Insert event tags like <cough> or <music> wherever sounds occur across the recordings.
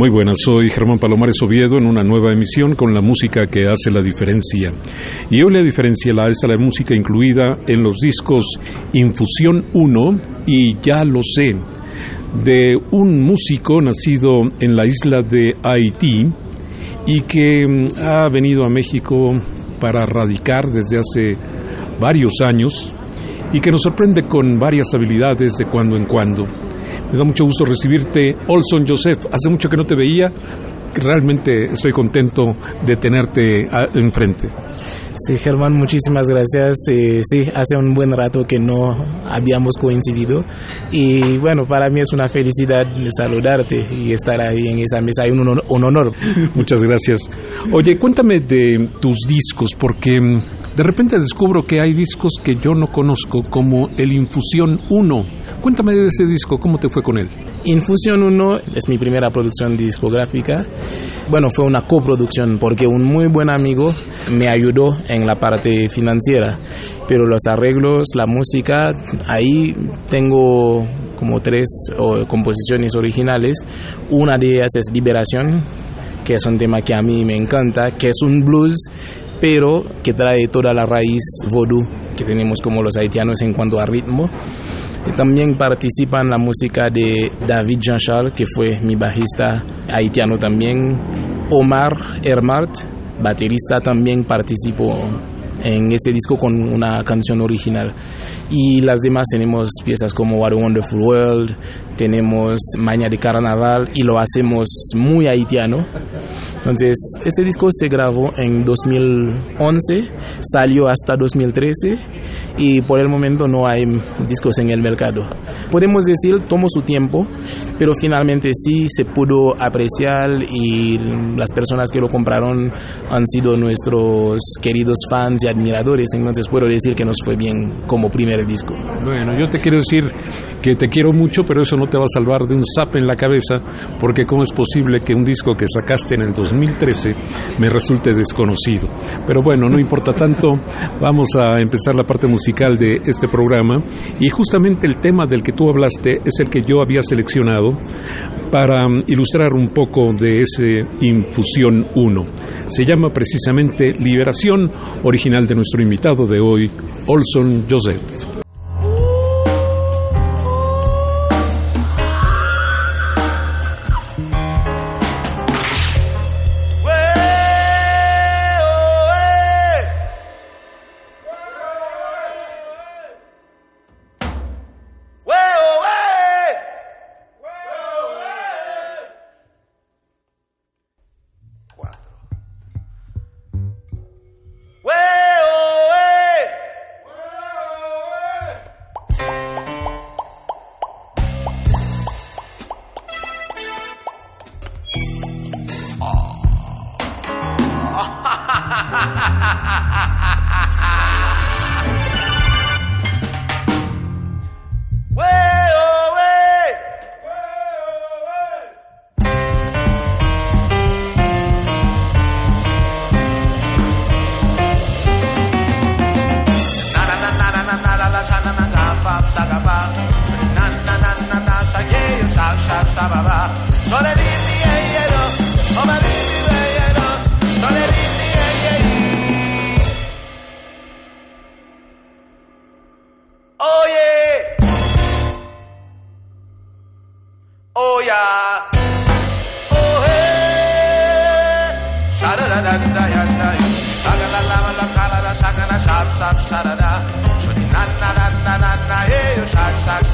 Muy buenas, soy Germán Palomares Oviedo en una nueva emisión con la música que hace la diferencia. Y hoy la diferencia la es la música incluida en los discos Infusión 1 y Ya lo sé, de un músico nacido en la isla de Haití y que mm, ha venido a México para radicar desde hace varios años y que nos sorprende con varias habilidades de cuando en cuando. Me da mucho gusto recibirte, Olson Joseph. Hace mucho que no te veía. Realmente estoy contento de tenerte enfrente. Sí, Germán, muchísimas gracias. Eh, sí, hace un buen rato que no habíamos coincidido y bueno, para mí es una felicidad saludarte y estar ahí en esa mesa. Un honor. Un honor. <laughs> Muchas gracias. Oye, cuéntame de tus discos porque mm, de repente descubro que hay discos que yo no conozco como el Infusión 1. Cuéntame de ese disco, ¿cómo te fue con él? Infusión 1 es mi primera producción discográfica. Bueno, fue una coproducción porque un muy buen amigo me ayudó en la parte financiera, pero los arreglos, la música, ahí tengo como tres composiciones originales. Una de ellas es Liberación, que es un tema que a mí me encanta, que es un blues, pero que trae toda la raíz vodú que tenemos como los haitianos en cuanto a ritmo. También participa en la música de David Jean-Charles, que fue mi bajista haitiano también. Omar Hermart, baterista, también participó en ese disco con una canción original. Y las demás tenemos piezas como What a Wonderful World, tenemos Maña de Carnaval y lo hacemos muy haitiano. Entonces, este disco se grabó en 2011, salió hasta 2013 y por el momento no hay discos en el mercado. Podemos decir, tomó su tiempo, pero finalmente sí se pudo apreciar y las personas que lo compraron han sido nuestros queridos fans y admiradores, entonces puedo decir que nos fue bien como primer disco. Bueno, yo te quiero decir que te quiero mucho, pero eso no te va a salvar de un zap en la cabeza, porque cómo es posible que un disco que sacaste en el 2013 me resulte desconocido. Pero bueno, no importa tanto, vamos a empezar la parte musical de este programa y justamente el tema del que tú hablaste es el que yo había seleccionado para ilustrar un poco de ese Infusión 1. Se llama precisamente Liberación, original de nuestro invitado de hoy, Olson Joseph.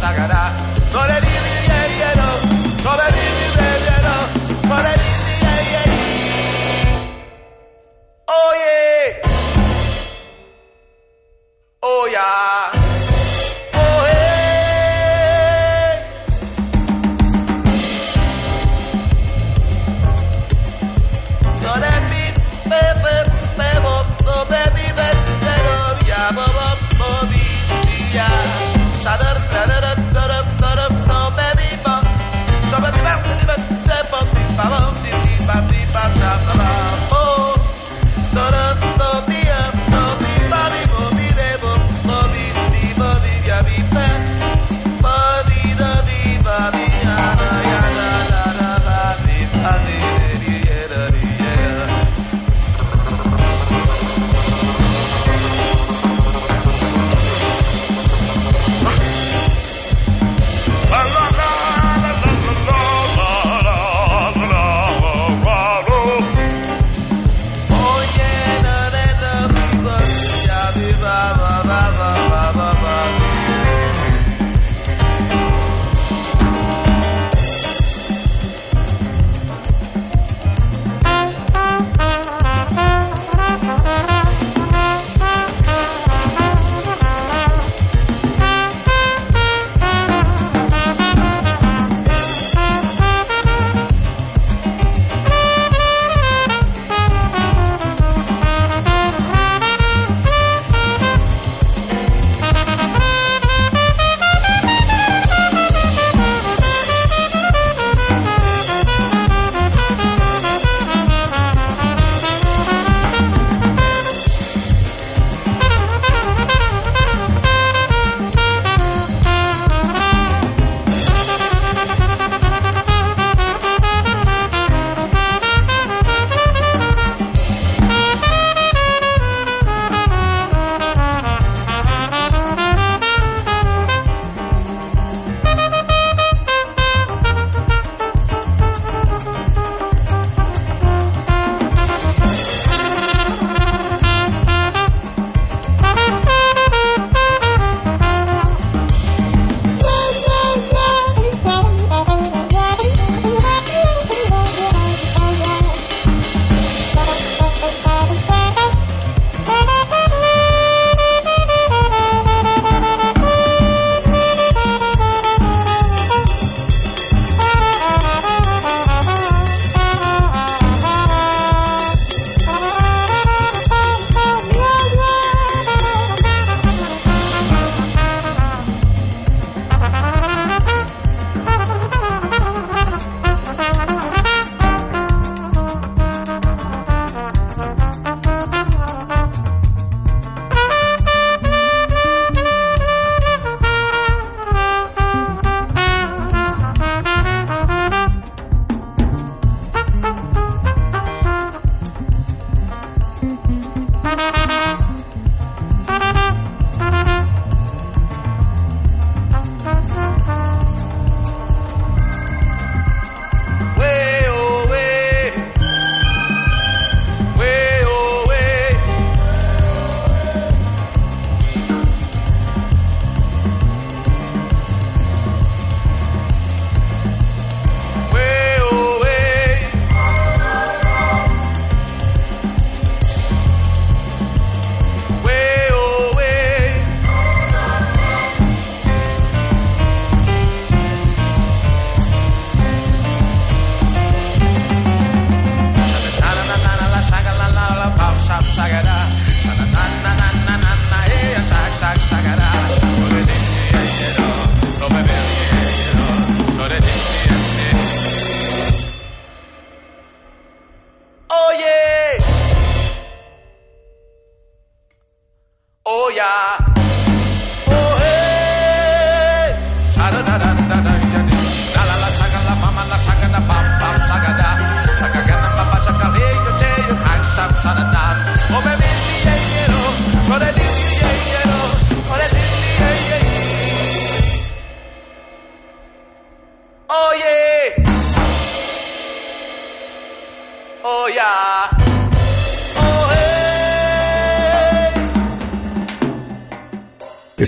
sacará.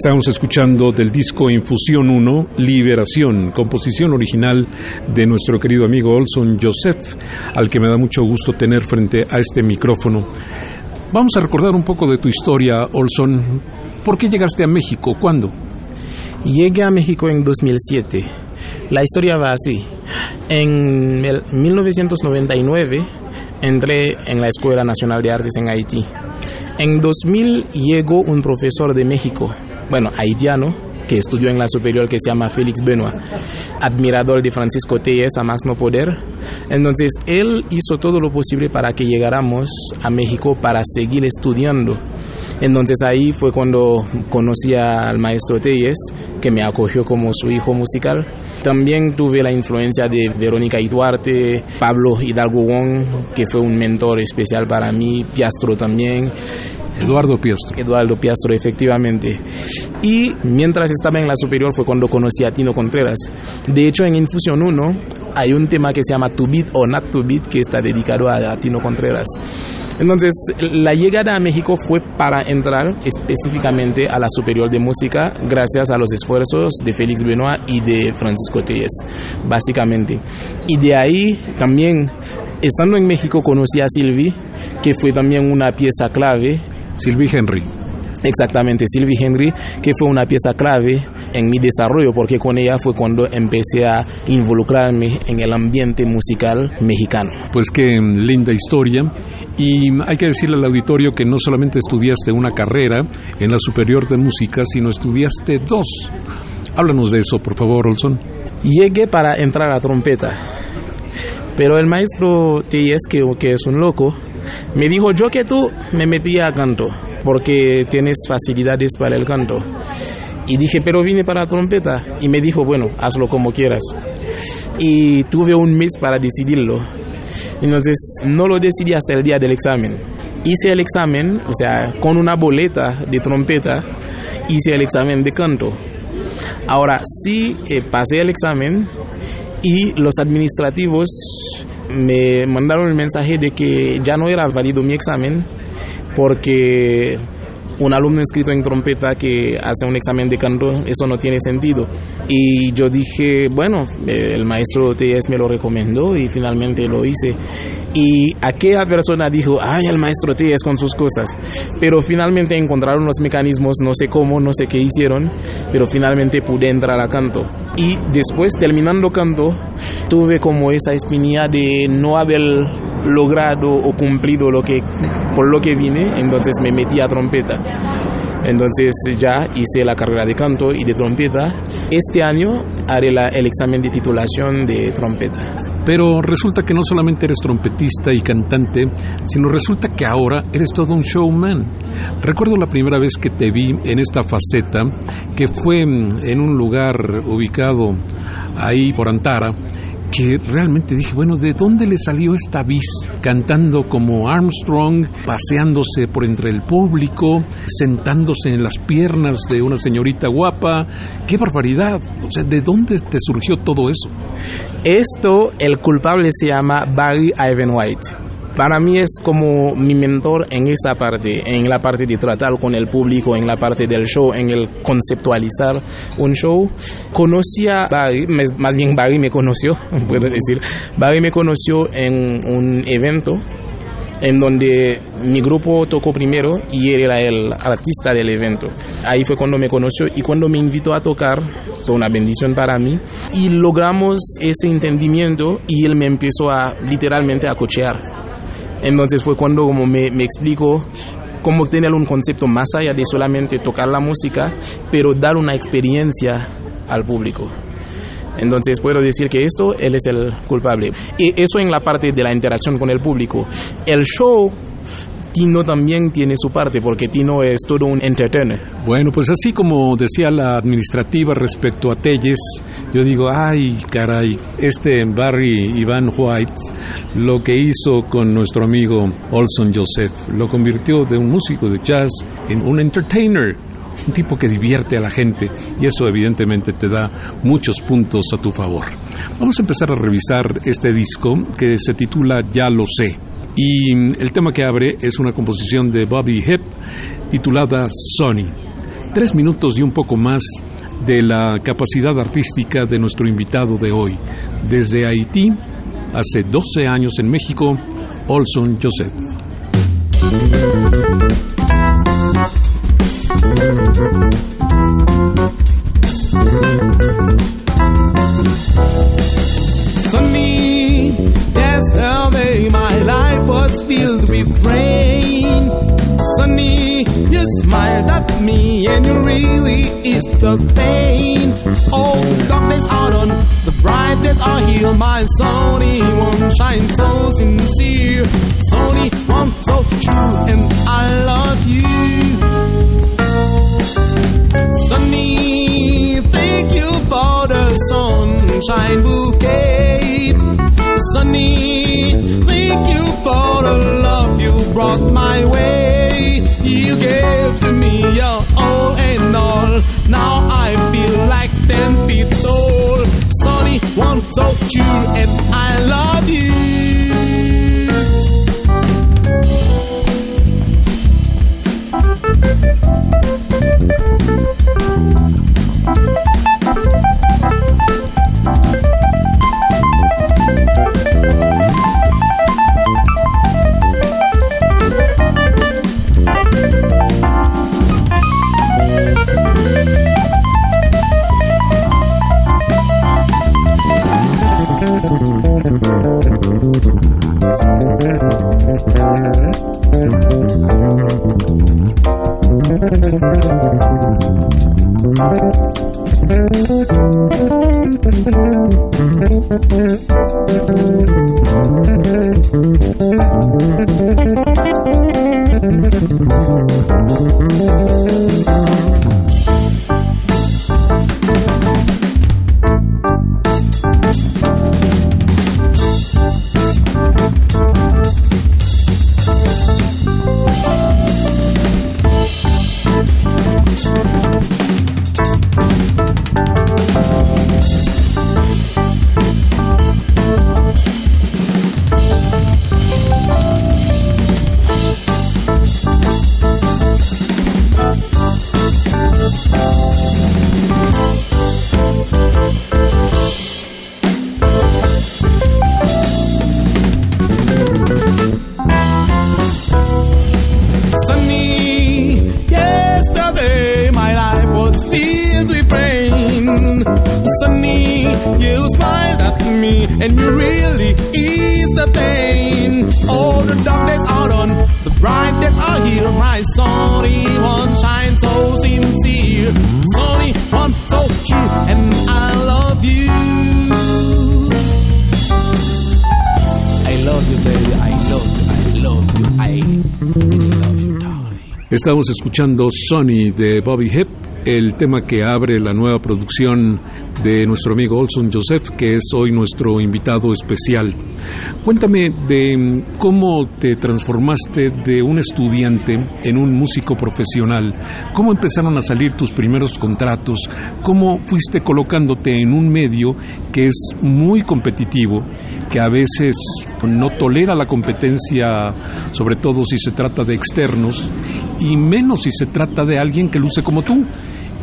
Estamos escuchando del disco Infusión 1, Liberación, composición original de nuestro querido amigo Olson Joseph, al que me da mucho gusto tener frente a este micrófono. Vamos a recordar un poco de tu historia, Olson. ¿Por qué llegaste a México? ¿Cuándo? Llegué a México en 2007. La historia va así. En 1999 entré en la Escuela Nacional de Artes en Haití. En 2000 llegó un profesor de México bueno, haitiano, que estudió en la superior que se llama Félix Benoit, admirador de Francisco Telles a más no poder. Entonces, él hizo todo lo posible para que llegáramos a México para seguir estudiando. Entonces ahí fue cuando conocí al maestro Telles, que me acogió como su hijo musical. También tuve la influencia de Verónica Duarte, Pablo Hidalgo Wong, que fue un mentor especial para mí, Piastro también. Eduardo Piastro. Eduardo Piastro, efectivamente. Y mientras estaba en la superior fue cuando conocí a Tino Contreras. De hecho, en Infusión 1 hay un tema que se llama To Beat o Not To Beat que está dedicado a, Tino Contreras. Entonces, la llegada a México fue para entrar específicamente a la Superior de Música gracias a los esfuerzos de Félix Benoit y de Francisco Telles, básicamente. Y de ahí también, estando en México, conocí a Silvi, que fue también una pieza clave Sylvie Henry. Exactamente, Sylvie Henry, que fue una pieza clave en mi desarrollo, porque con ella fue cuando empecé a involucrarme en el ambiente musical mexicano. Pues qué linda historia. Y hay que decirle al auditorio que no solamente estudiaste una carrera en la Superior de Música, sino estudiaste dos. Háblanos de eso, por favor, Olson. Llegué para entrar a trompeta, pero el maestro que, que es un loco, me dijo, yo que tú me metí a canto, porque tienes facilidades para el canto. Y dije, pero vine para trompeta. Y me dijo, bueno, hazlo como quieras. Y tuve un mes para decidirlo. Entonces, no lo decidí hasta el día del examen. Hice el examen, o sea, con una boleta de trompeta, hice el examen de canto. Ahora, sí eh, pasé el examen y los administrativos me mandaron el mensaje de que ya no era válido mi examen porque un alumno inscrito en trompeta que hace un examen de canto, eso no tiene sentido. Y yo dije, bueno, el maestro TS me lo recomendó y finalmente lo hice. Y aquella persona dijo, ay, el maestro TS con sus cosas. Pero finalmente encontraron los mecanismos, no sé cómo, no sé qué hicieron, pero finalmente pude entrar a canto. Y después, terminando canto, tuve como esa espinilla de no haber logrado o cumplido lo que por lo que vine, entonces me metí a trompeta. Entonces ya hice la carrera de canto y de trompeta. Este año haré el examen de titulación de trompeta. Pero resulta que no solamente eres trompetista y cantante, sino resulta que ahora eres todo un showman. Recuerdo la primera vez que te vi en esta faceta, que fue en un lugar ubicado ahí por Antara, que realmente dije, bueno, ¿de dónde le salió esta vis cantando como Armstrong, paseándose por entre el público, sentándose en las piernas de una señorita guapa? ¡Qué barbaridad! O sea, ¿de dónde te surgió todo eso? Esto, el culpable se llama Barry Ivan White para mí es como mi mentor en esa parte, en la parte de tratar con el público, en la parte del show, en el conceptualizar un show. Conocí a Barry, más bien Barry me conoció, <laughs> puedo decir, Barry me conoció en un evento en donde mi grupo tocó primero y él era el artista del evento. Ahí fue cuando me conoció y cuando me invitó a tocar, fue una bendición para mí y logramos ese entendimiento y él me empezó a literalmente a cochear entonces fue cuando como me, me explicó cómo tener un concepto más allá de solamente tocar la música, pero dar una experiencia al público. Entonces puedo decir que esto, él es el culpable. Y eso en la parte de la interacción con el público. El show Tino también tiene su parte, porque Tino es todo un entertainer. Bueno, pues así como decía la administrativa respecto a Telles, yo digo, ay, caray, este Barry Ivan White, lo que hizo con nuestro amigo Olson Joseph, lo convirtió de un músico de jazz en un entertainer un tipo que divierte a la gente y eso evidentemente te da muchos puntos a tu favor. Vamos a empezar a revisar este disco que se titula Ya lo sé. Y el tema que abre es una composición de Bobby Hip titulada Sonny. tres minutos y un poco más de la capacidad artística de nuestro invitado de hoy. Desde Haití, hace 12 años en México, Olson Joseph. Was filled with rain. Sunny, you smiled at me and you really is the pain. Oh, the darkness out on the brightness are here. My sunny one shine so sincere. Sunny one so true, and I love you. Sunny, thank you for the sunshine bouquet. Sunny, thank you for the love you brought my way. You gave to me your all and all. Escuchando Sonny de Bobby Hip, el tema que abre la nueva producción de nuestro amigo Olson Joseph, que es hoy nuestro invitado especial. Cuéntame de mm, cómo te transformaste de un estudiante en un músico profesional, cómo empezaron a salir tus primeros contratos, cómo fuiste colocándote en un medio que es muy competitivo, que a veces no tolera la competencia, sobre todo si se trata de externos, y menos si se trata de alguien que luce como tú.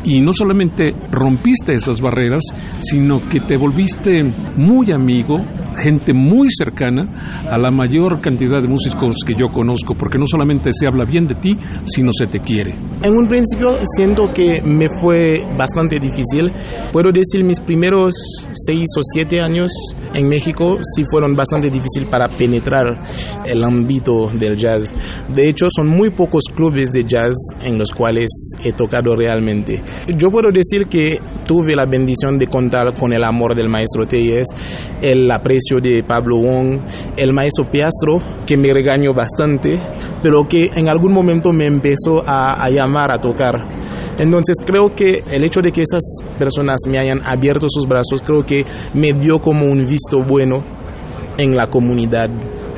Y no solamente rompiste esas barreras, sino que te volviste muy amigo, gente muy cercana a la mayor cantidad de músicos que yo conozco, porque no solamente se habla bien de ti, sino se te quiere. En un principio siento que me fue bastante difícil. Puedo decir mis primeros seis o siete años en México sí fueron bastante difíciles para penetrar el ámbito del jazz. De hecho, son muy pocos clubes de jazz en los cuales he tocado realmente. Yo puedo decir que tuve la bendición de contar con el amor del maestro Telles, el aprecio de Pablo Wong, el maestro Piastro, que me regañó bastante, pero que en algún momento me empezó a, a llamar a tocar. Entonces creo que el hecho de que esas personas me hayan abierto sus brazos, creo que me dio como un visto bueno en la comunidad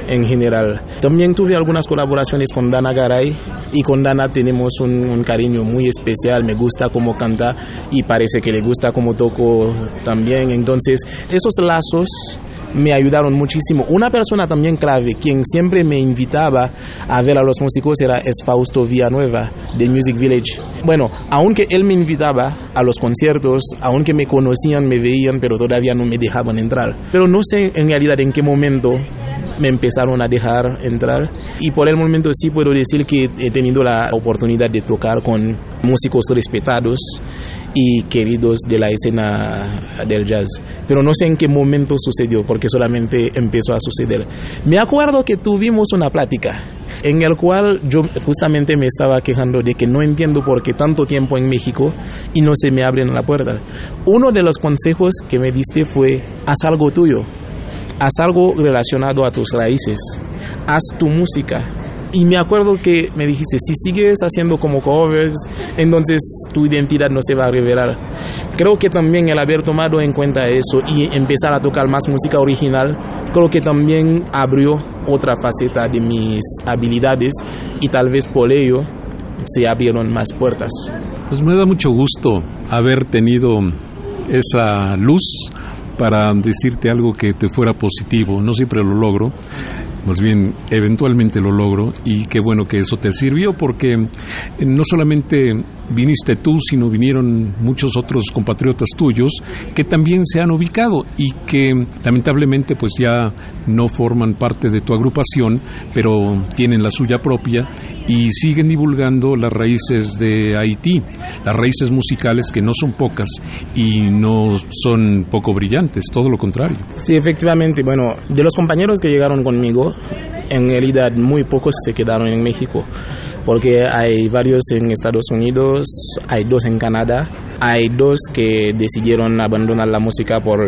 en general. También tuve algunas colaboraciones con Dana Garay y con Dana tenemos un, cariño muy especial, me gusta cómo canta y parece que le gusta cómo toco también. Entonces esos lazos me ayudaron muchísimo. Una persona también clave, quien siempre me invitaba a ver a los músicos, era es Fausto Villanueva de Music Village. Bueno, aunque él me invitaba a los conciertos, aunque me conocían, me veían, pero todavía no me dejaban entrar. Pero no sé en realidad en qué momento me empezaron a dejar entrar y por el momento sí puedo decir que he tenido la oportunidad de tocar con músicos respetados y queridos de la escena del jazz. Pero no sé en qué momento sucedió, porque solamente empezó a suceder. Me acuerdo que tuvimos una plática en el cual yo justamente me estaba quejando de que no entiendo por qué tanto tiempo en México y no se me abren la puerta. Uno de los consejos que me diste fue, haz algo tuyo, haz algo relacionado a tus raíces, haz tu música, y me acuerdo que me dijiste, si sigues haciendo como covers, entonces tu identidad no se va a revelar. Creo que también el haber tomado en cuenta eso y empezar a tocar más música original, creo que también abrió otra faceta de mis habilidades y tal vez por ello se abrieron más puertas. Pues me da mucho gusto haber tenido esa luz para decirte algo que te fuera positivo. No siempre lo logro, más bien eventualmente lo logro y qué bueno que eso te sirvió porque eh, no solamente viniste tú, sino vinieron muchos otros compatriotas tuyos que también se han ubicado y que lamentablemente pues ya no forman parte de tu agrupación, pero tienen la suya propia y siguen divulgando las raíces de Haití, las raíces musicales que no son pocas y no son poco brillantes, todo lo contrario. Sí, efectivamente, bueno, de los compañeros que llegaron conmigo, en realidad muy pocos se quedaron en México, porque hay varios en Estados Unidos, hay dos en Canadá, hay dos que decidieron abandonar la música por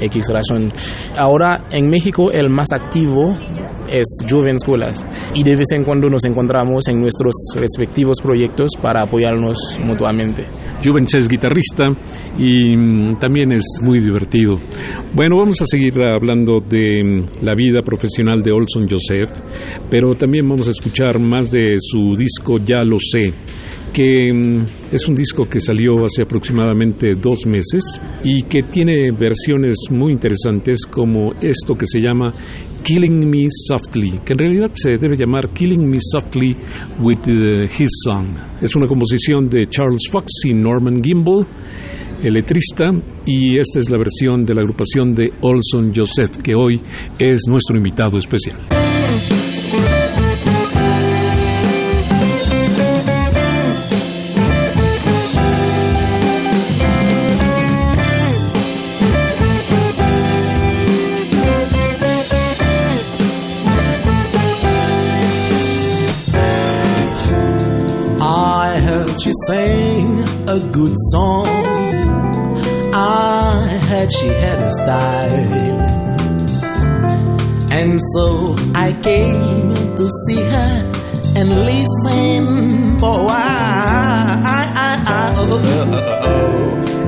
X razón. Ahora en México el más activo es Juven Schools y de vez en cuando nos encontramos en nuestros respectivos proyectos para apoyarnos mutuamente. Juven es guitarrista y mm, también es muy divertido. Bueno, vamos a seguir hablando de mm, la vida profesional de Olson Joseph, pero también vamos a escuchar más de su disco Ya lo sé que mm, es un disco que salió hace aproximadamente dos meses y que tiene versiones muy interesantes como esto que se llama Killing Me Softly, que en realidad se debe llamar Killing Me Softly with uh, His Song. Es una composición de Charles Fox y Norman Gimbel, el letrista, y esta es la versión de la agrupación de Olson Joseph, que hoy es nuestro invitado especial. A good song. I heard she had a style. And so I came to see her and listen for a while.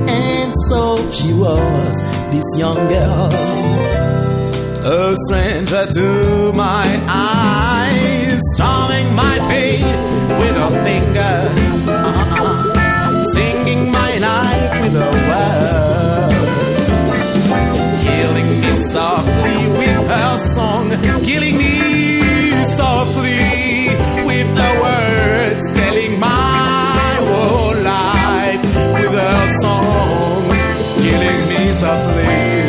And so she was this young girl, a stranger to my eyes, charming my pain with her fingers, uh-uh. <laughs> singing my life with her words, killing me softly with her song, killing me softly with her words, telling my whole life with her song, killing me softly.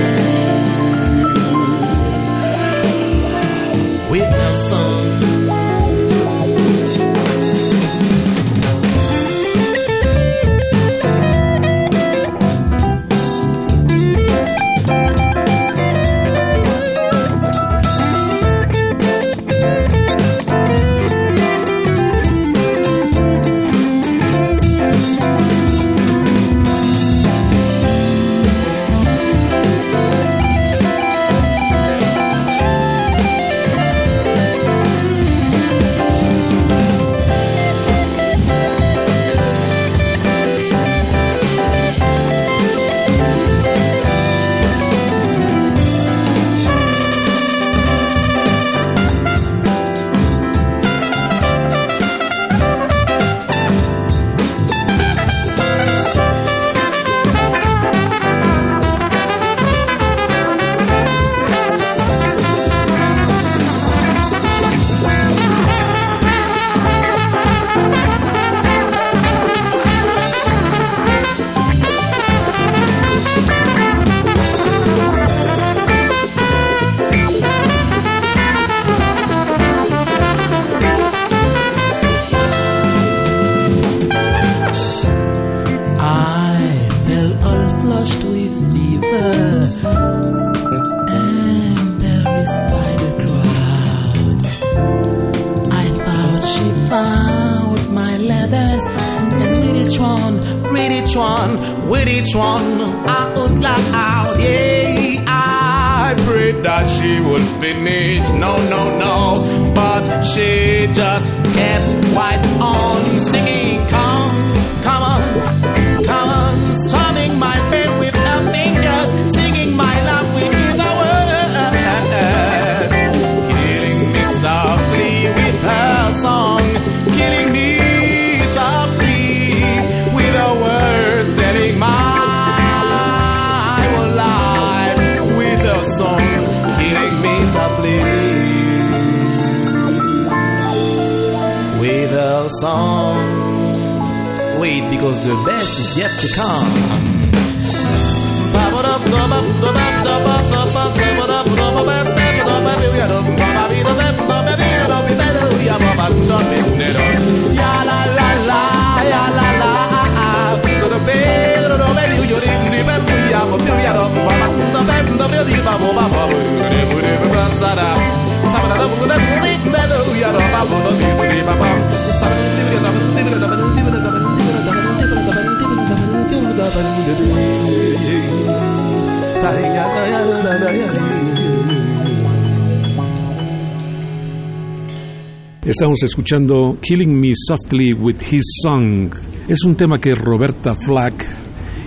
Estamos escuchando Killing Me Softly with His Song. Es un tema que Roberta Flack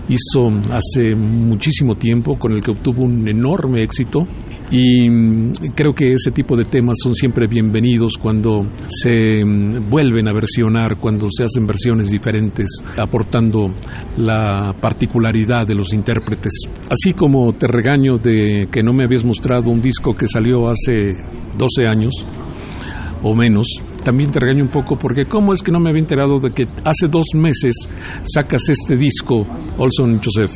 hizo hace muchísimo tiempo, con el que obtuvo un enorme éxito. Y mm, creo que ese tipo de temas son siempre bienvenidos cuando se mm, vuelven a versionar, cuando se hacen versiones diferentes, aportando la particularidad de los intérpretes. Así como te regaño de que no me habías mostrado un disco que salió hace 12 años, o menos. También te regaño un poco porque cómo es que no me había enterado de que hace dos meses sacas este disco, Olson Joseph.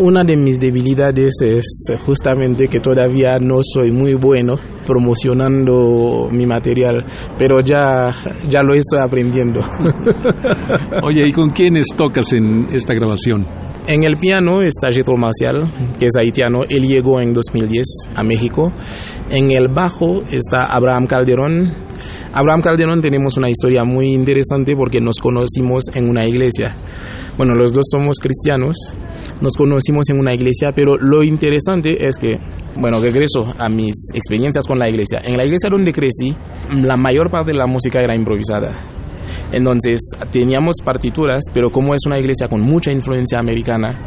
Una de mis debilidades es justamente que todavía no soy muy bueno promocionando mi material, pero ya, ya lo estoy aprendiendo. <laughs> Oye, ¿y con quiénes tocas en esta grabación? En el piano está Jetro Marcial, que es haitiano. Él llegó en 2010 a México. En el bajo está Abraham Calderón. Abraham Calderón tenemos una historia muy interesante porque nos conocimos en una iglesia. Bueno, los dos somos cristianos. Nos conocimos en una iglesia, pero lo interesante es que, bueno, regreso a mis experiencias con la iglesia. En la iglesia donde crecí, la mayor parte de la música era improvisada. Entonces teníamos partituras, pero como es una iglesia con mucha influencia americana,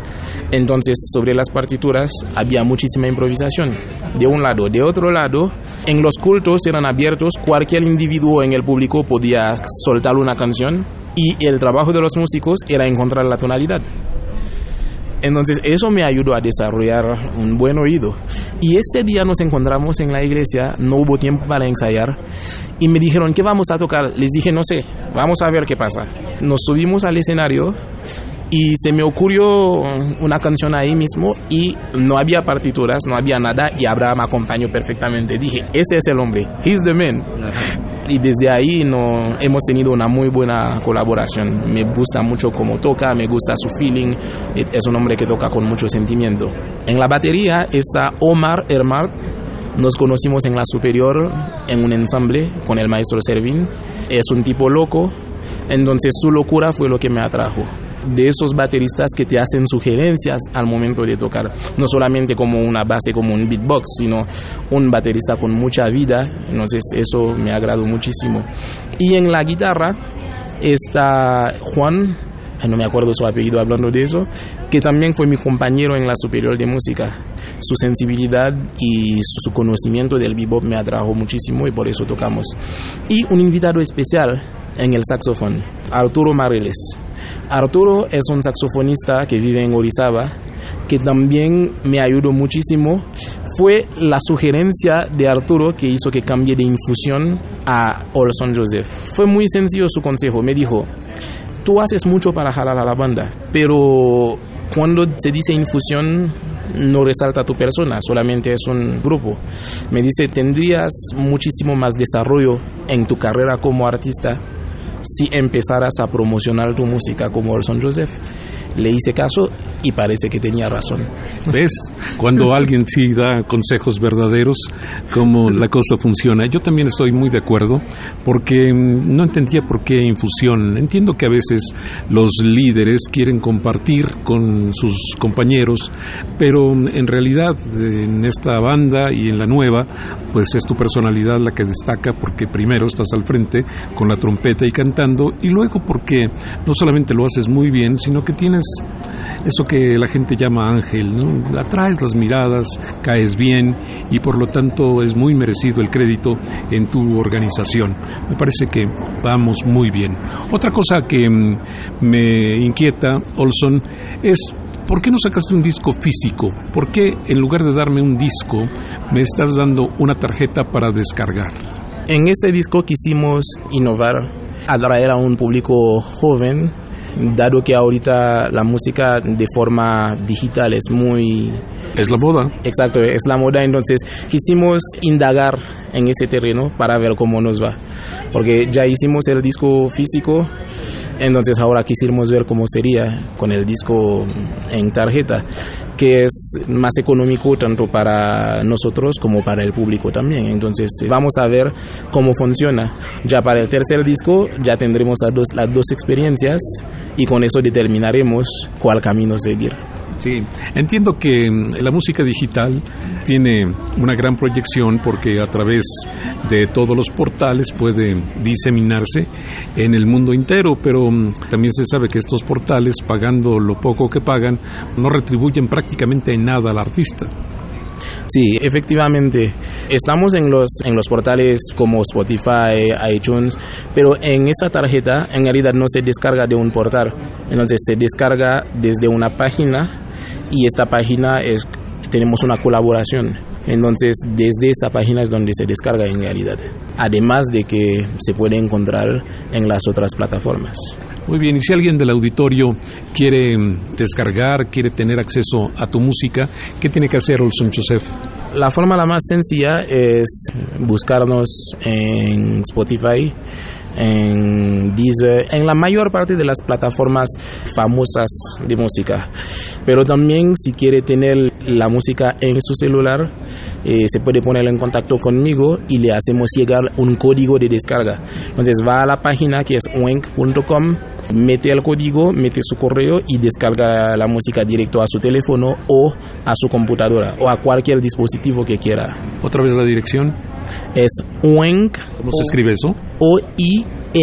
entonces sobre las partituras había muchísima improvisación. De un lado, de otro lado, en los cultos eran abiertos, cualquier individuo en el público podía soltar una canción y el trabajo de los músicos era encontrar la tonalidad. Entonces eso me ayudó a desarrollar un buen oído. Y este día nos encontramos en la iglesia, no hubo tiempo para ensayar y me dijeron, ¿qué vamos a tocar? Les dije, no sé, vamos a ver qué pasa. Nos subimos al escenario y se me ocurrió una canción ahí mismo y no había partituras, no había nada y Abraham acompañó perfectamente. Dije, ese es el hombre, he's the man. Y desde ahí no, hemos tenido una muy buena colaboración. Me gusta mucho cómo toca, me gusta su feeling, es un hombre que toca con mucho sentimiento. En la batería está Omar Hermart, nos conocimos en la superior en un ensamble con el maestro Servin. Es un tipo loco, entonces su locura fue lo que me atrajo. De esos bateristas que te hacen sugerencias al momento de tocar, no solamente como una base, como un beatbox, sino un baterista con mucha vida. Entonces eso me agradó muchísimo. Y en la guitarra está Juan, no me acuerdo su apellido hablando de eso, que también fue mi compañero en la superior de música. Su sensibilidad y su conocimiento del bebop me atrajo muchísimo y por eso tocamos. Y un invitado especial en el saxofón, Arturo Mareles. Arturo es un saxofonista que vive en Orizaba, que también me ayudó muchísimo. Fue la sugerencia de Arturo que hizo que cambie de infusión a Olson Joseph. Fue muy sencillo su consejo. Me dijo, tú haces mucho para jalar a la banda, pero cuando se dice infusión no resalta tu persona, solamente es un grupo. Me dice, tendrías muchísimo más desarrollo en tu carrera como artista si empezaras a promocionar tu música como Olson Joseph. Le hice caso y parece que tenía razón. ¿Ves? Cuando <laughs> alguien sí da consejos verdaderos, cómo la cosa funciona. Yo también estoy muy de acuerdo porque mm, no entendía por qué infusión. Entiendo que a veces los líderes quieren compartir con sus compañeros, pero mm, en realidad en esta banda y en la nueva, pues es tu personalidad la que destaca porque primero estás al frente con la trompeta y cantando y luego porque no solamente lo haces muy bien, sino que tienes eso que la gente llama ángel, ¿no? Atraes las miradas, caes bien y por lo tanto es muy merecido el crédito en tu organización. Me parece que vamos muy bien. Otra cosa que mm, me inquieta, Olson, es ¿por qué no sacaste un disco físico? ¿Por qué en lugar de darme un disco me estás dando una tarjeta para descargar? En este disco quisimos innovar, atraer a un público joven dado que ahorita la música de forma digital es muy... Es la moda. Exacto, es la moda, entonces quisimos indagar en ese terreno para ver cómo nos va, porque ya hicimos el disco físico, entonces ahora quisimos ver cómo sería con el disco en tarjeta, que es más económico tanto para nosotros como para el público también. Entonces vamos a ver cómo funciona. Ya para el tercer disco ya tendremos las dos, experiencias y con eso determinaremos cuál camino seguir. Sí, entiendo que mm, la música digital tiene una gran proyección porque a través de todos los portales puede diseminarse en el mundo entero, pero mm, también se sabe que estos portales, pagando lo poco que pagan, no retribuyen prácticamente en nada al artista. Sí, efectivamente. Estamos en los, en los portales como Spotify, iTunes, pero en esa tarjeta en realidad no se descarga de un portal. Entonces se descarga desde una página y esta página es, tenemos una colaboración. Entonces, desde esta página es donde se descarga en realidad. Además de que se puede encontrar en las otras plataformas. Muy bien, y si alguien del auditorio quiere mm, descargar, quiere tener acceso a tu música, ¿qué tiene que hacer Olson Joseph? La forma la más sencilla es buscarnos en Spotify, en Deezer, en la mayor parte de las plataformas famosas de música. Pero también si quiere tener la música en su celular, eh, se puede poner en contacto conmigo y le hacemos llegar un código de descarga. Entonces va a la página que es wenk.com, mete el código, mete su correo y descarga la música directo a su teléfono o a su computadora o a cualquier dispositivo que quiera. Otra vez la dirección. Es wenk. ¿Cómo se escribe eso? O-I-N-K.com.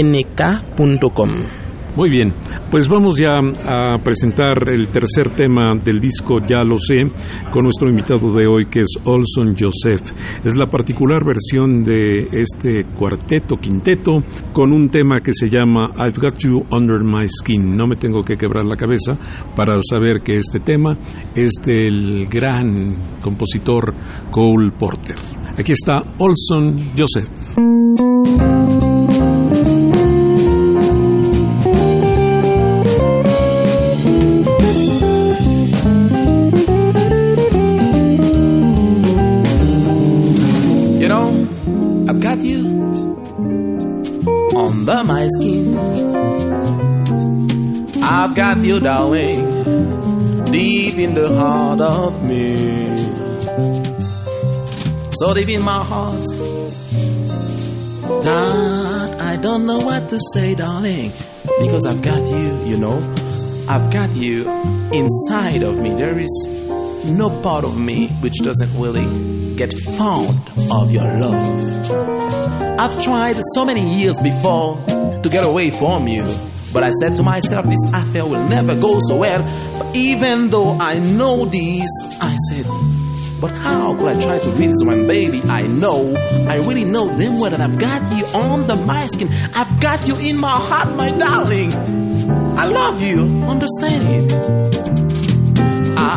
Muy bien, pues vamos ya a presentar el tercer tema del disco Ya lo sé, con nuestro invitado de hoy que es Olson Joseph. Es la particular versión de este cuarteto, quinteto, con un tema que se llama I've Got You Under My Skin. No me tengo que quebrar la cabeza para saber que este tema es del gran compositor Cole Porter. Aquí está Olson Joseph. Under my skin. I've got you, darling, deep in the heart of me. So deep in my heart that I don't know what to say, darling, because I've got you, you know. I've got you inside of me. There is no part of me which doesn't really get fond of your love. I've tried so many years before to get away from you, but I said to myself, this affair will never go so well. But even though I know this, I said, but how could I try to resist when, baby, I know, I really know them well that I've got you under my skin. I've got you in my heart, my darling. I love you, understand it.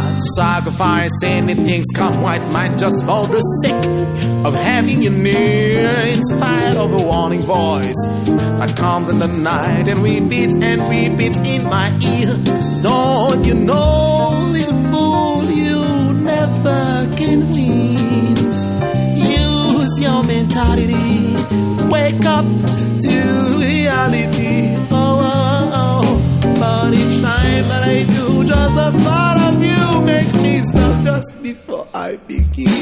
I'd sacrifice anything's come white might just for the sake of having you near in spite of a warning voice that comes in the night and repeats and repeats in my ear. Don't you know, little fool, you never can win. Use your mentality. Wake up to reality. Oh, oh, oh. But each time that I do, just the thought I begin.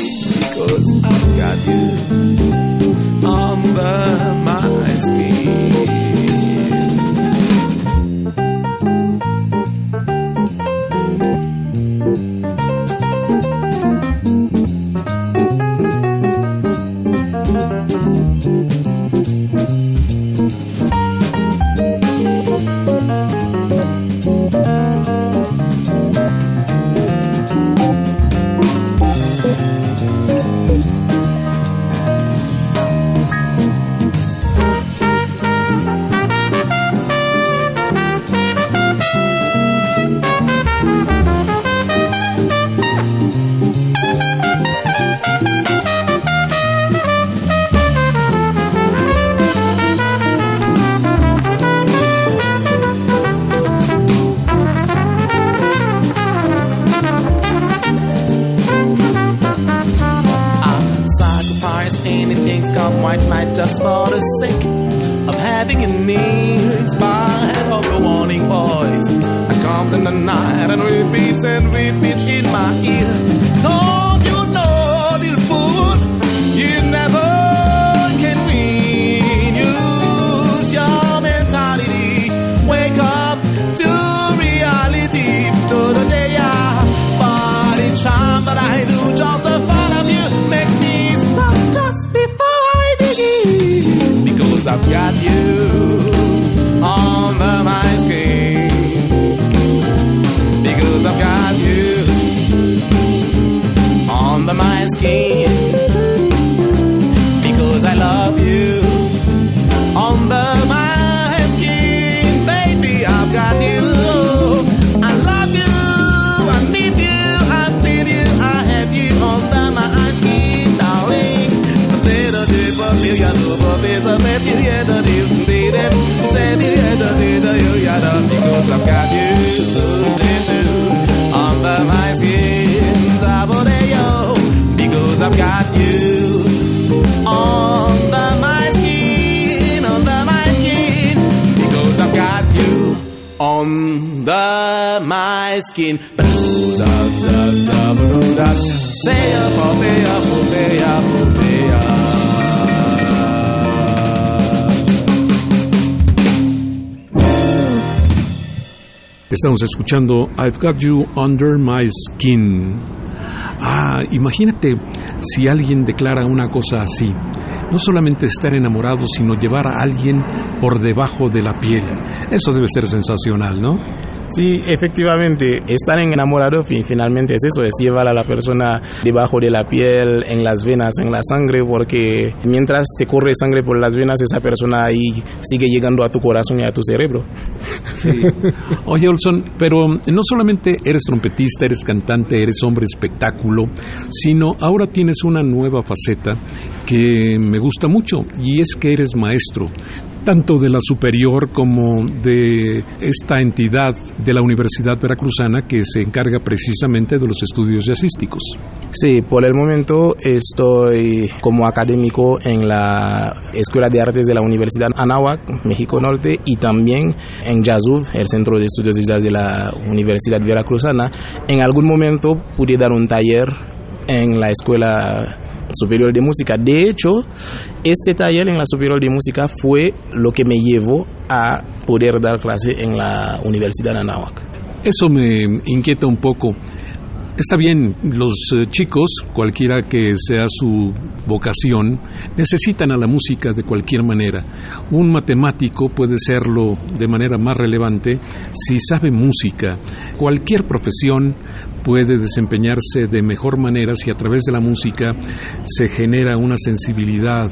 Estamos escuchando I've Got You Under My Skin. Ah, imagínate si alguien declara una cosa así. No solamente estar enamorado, sino llevar a alguien por debajo de la piel. Eso debe ser sensacional, ¿no? Sí, efectivamente, estar enamorado fin- finalmente es eso, es llevar a la persona debajo de la piel, en las venas, en la sangre, porque mientras te corre sangre por las venas, esa persona ahí sigue llegando a tu corazón y a tu cerebro. Oye, Olson, pero no solamente eres trompetista, eres cantante, eres hombre espectáculo, sino ahora tienes una nueva faceta que me gusta mucho y es que eres maestro, tanto de la superior como de esta entidad de la Universidad Veracruzana que se encarga precisamente de los estudios jazzísticos. Sí, por el momento estoy como académico en la Escuela de Artes de la Universidad Anáhuac, México Norte, y también en JAZUV, el Centro de Estudios de Jazz de la Universidad Veracruzana. En algún momento pude dar un taller en la Escuela Superior de Música. De hecho, este taller en la Superior de Música fue lo que me llevó a poder dar clase en la Universidad Anáhuac. Eso me inquieta un poco. Está bien, los eh, chicos, cualquiera que sea su vocación, necesitan a la música de cualquier manera. Un matemático puede serlo de manera más relevante si sabe música. Cualquier profesión puede desempeñarse de mejor manera si a través de la música se genera una sensibilidad,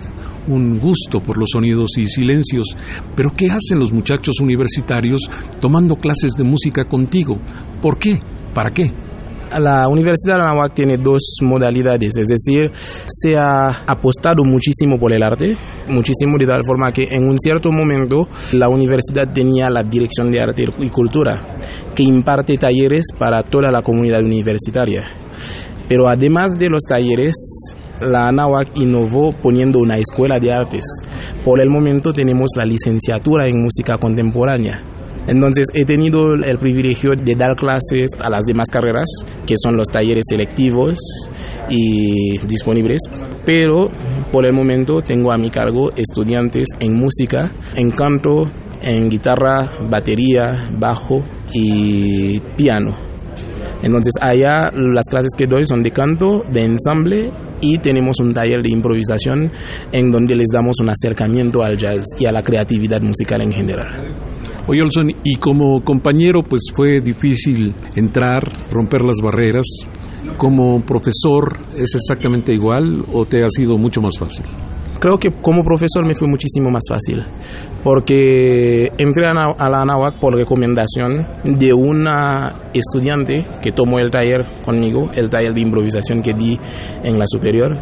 un gusto por los sonidos y silencios. Pero ¿qué hacen los muchachos universitarios tomando clases de música contigo? ¿Por qué? ¿Para qué? La Universidad de Anáhuac tiene dos modalidades, es decir, se ha apostado muchísimo por el arte, muchísimo de tal forma que en un cierto momento la universidad tenía la Dirección de Arte y Cultura, que imparte talleres para toda la comunidad universitaria. Pero además de los talleres, la Anáhuac innovó poniendo una escuela de artes. Por el momento tenemos la licenciatura en música contemporánea. Entonces he tenido el privilegio de dar clases a las demás carreras, que son los talleres selectivos y disponibles, pero por el momento tengo a mi cargo estudiantes en música, en canto, en guitarra, batería, bajo y piano. Entonces allá las clases que doy son de canto, de ensamble y tenemos un taller de improvisación en donde les damos un acercamiento al jazz y a la creatividad musical en general. Oye, Olson, y como compañero, pues fue difícil entrar, romper las barreras. Como profesor, ¿es exactamente igual o te ha sido mucho más fácil? Creo que como profesor me fue muchísimo más fácil, porque entré a la ANAWAC por recomendación de una estudiante que tomó el taller conmigo, el taller de improvisación que di en la superior.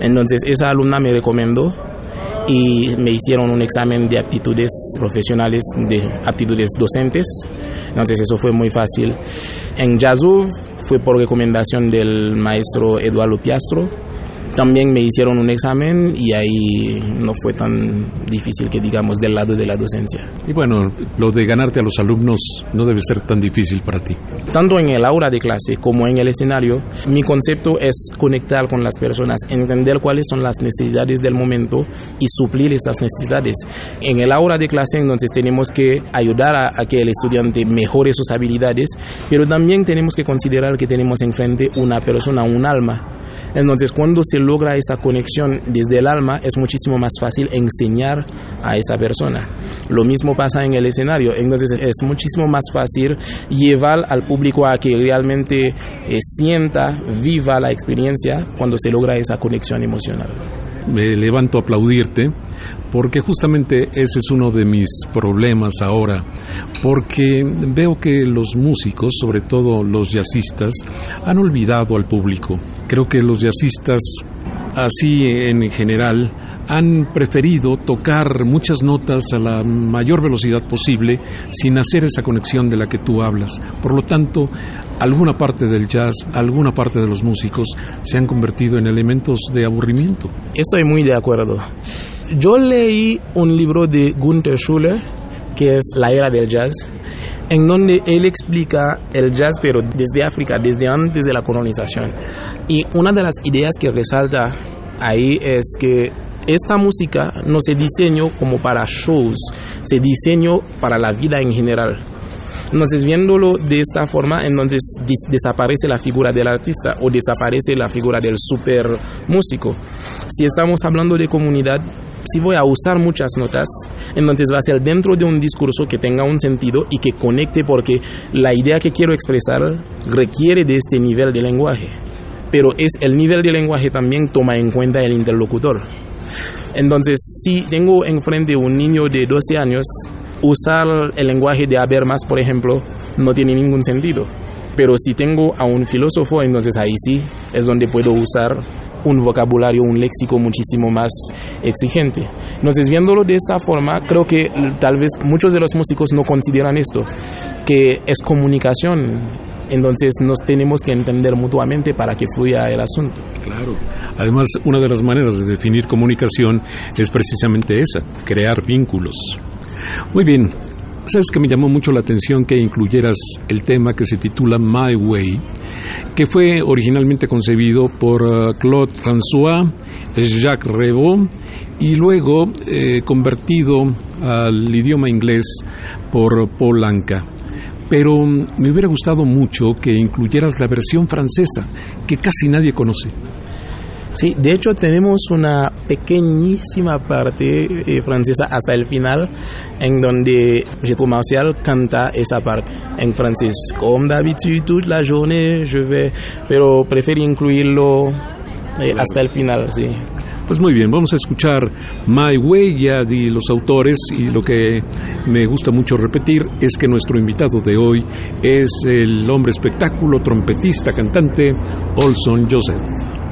Entonces esa alumna me recomendó y me hicieron un examen de aptitudes profesionales, de aptitudes docentes. Entonces eso fue muy fácil. En Yazoo fue por recomendación del maestro Eduardo Piastro también me hicieron un examen y ahí no fue tan difícil que digamos del lado de la docencia. Y bueno, lo de ganarte a los alumnos no debe ser tan difícil para ti. Tanto en el aula de clase como en el escenario, mi concepto es conectar con las personas, entender cuáles son las necesidades del momento y suplir esas necesidades. En el aula de clase entonces tenemos que ayudar a, a que el estudiante mejore sus habilidades, pero también tenemos que considerar que tenemos enfrente una persona, un alma entonces, cuando se logra esa conexión desde el alma, es muchísimo más fácil enseñar a esa persona. Lo mismo pasa en el escenario. Entonces, es muchísimo más fácil llevar al público a que realmente eh, sienta, viva la experiencia cuando se logra esa conexión emocional. Me levanto a aplaudirte porque justamente ese es uno de mis problemas ahora, porque veo que los músicos, sobre todo los jazzistas, han olvidado al público. Creo que los jazzistas, así en general, han preferido tocar muchas notas a la mayor velocidad posible sin hacer esa conexión de la que tú hablas. Por lo tanto, alguna parte del jazz, alguna parte de los músicos se han convertido en elementos de aburrimiento. Estoy muy de acuerdo. Yo leí un libro de Gunther Schuller que es La Era del Jazz, en donde él explica el jazz, pero desde África, desde antes de la colonización. Y una de las ideas que resalta ahí es que esta música no se diseñó como para shows, se diseñó para la vida en general. Entonces, viéndolo de esta forma, entonces desaparece la figura del artista o desaparece la figura del super músico. Si estamos hablando de comunidad, si voy a usar muchas notas, entonces va a ser dentro de un discurso que tenga un sentido y que conecte porque la idea que quiero expresar requiere de este nivel de lenguaje. Pero es el nivel de lenguaje también toma en cuenta el interlocutor. Entonces, si tengo enfrente un niño de 12 años, usar el lenguaje de Habermas, por ejemplo, no tiene ningún sentido. Pero si tengo a un filósofo, entonces ahí sí es donde puedo usar un vocabulario, un léxico muchísimo más exigente. Entonces, viéndolo de esta forma, creo que tal vez muchos de los músicos no consideran esto, que es comunicación. Entonces nos tenemos que entender mutuamente para que fluya el asunto. Claro. Además, una de las maneras de definir comunicación es precisamente esa, crear vínculos. Muy bien, Sabes que me llamó mucho la atención que incluyeras el tema que se titula My Way, que fue originalmente concebido por uh, Claude François, Jacques Revaux y luego eh, convertido al idioma inglés por Paul Anka. Pero um, me hubiera gustado mucho que incluyeras la versión francesa, que casi nadie conoce. Sí, de hecho tenemos una pequeñísima parte eh, francesa hasta el final en donde Jetro Martial canta esa parte en francés. Comme d'habitude toute la journée je vais, pero prefiero incluirlo eh, hasta el final, sí. Pues muy bien, vamos a escuchar My Way, ya di los autores y lo que me gusta mucho repetir es que nuestro invitado de hoy es el hombre espectáculo, trompetista, cantante, Olson Joseph.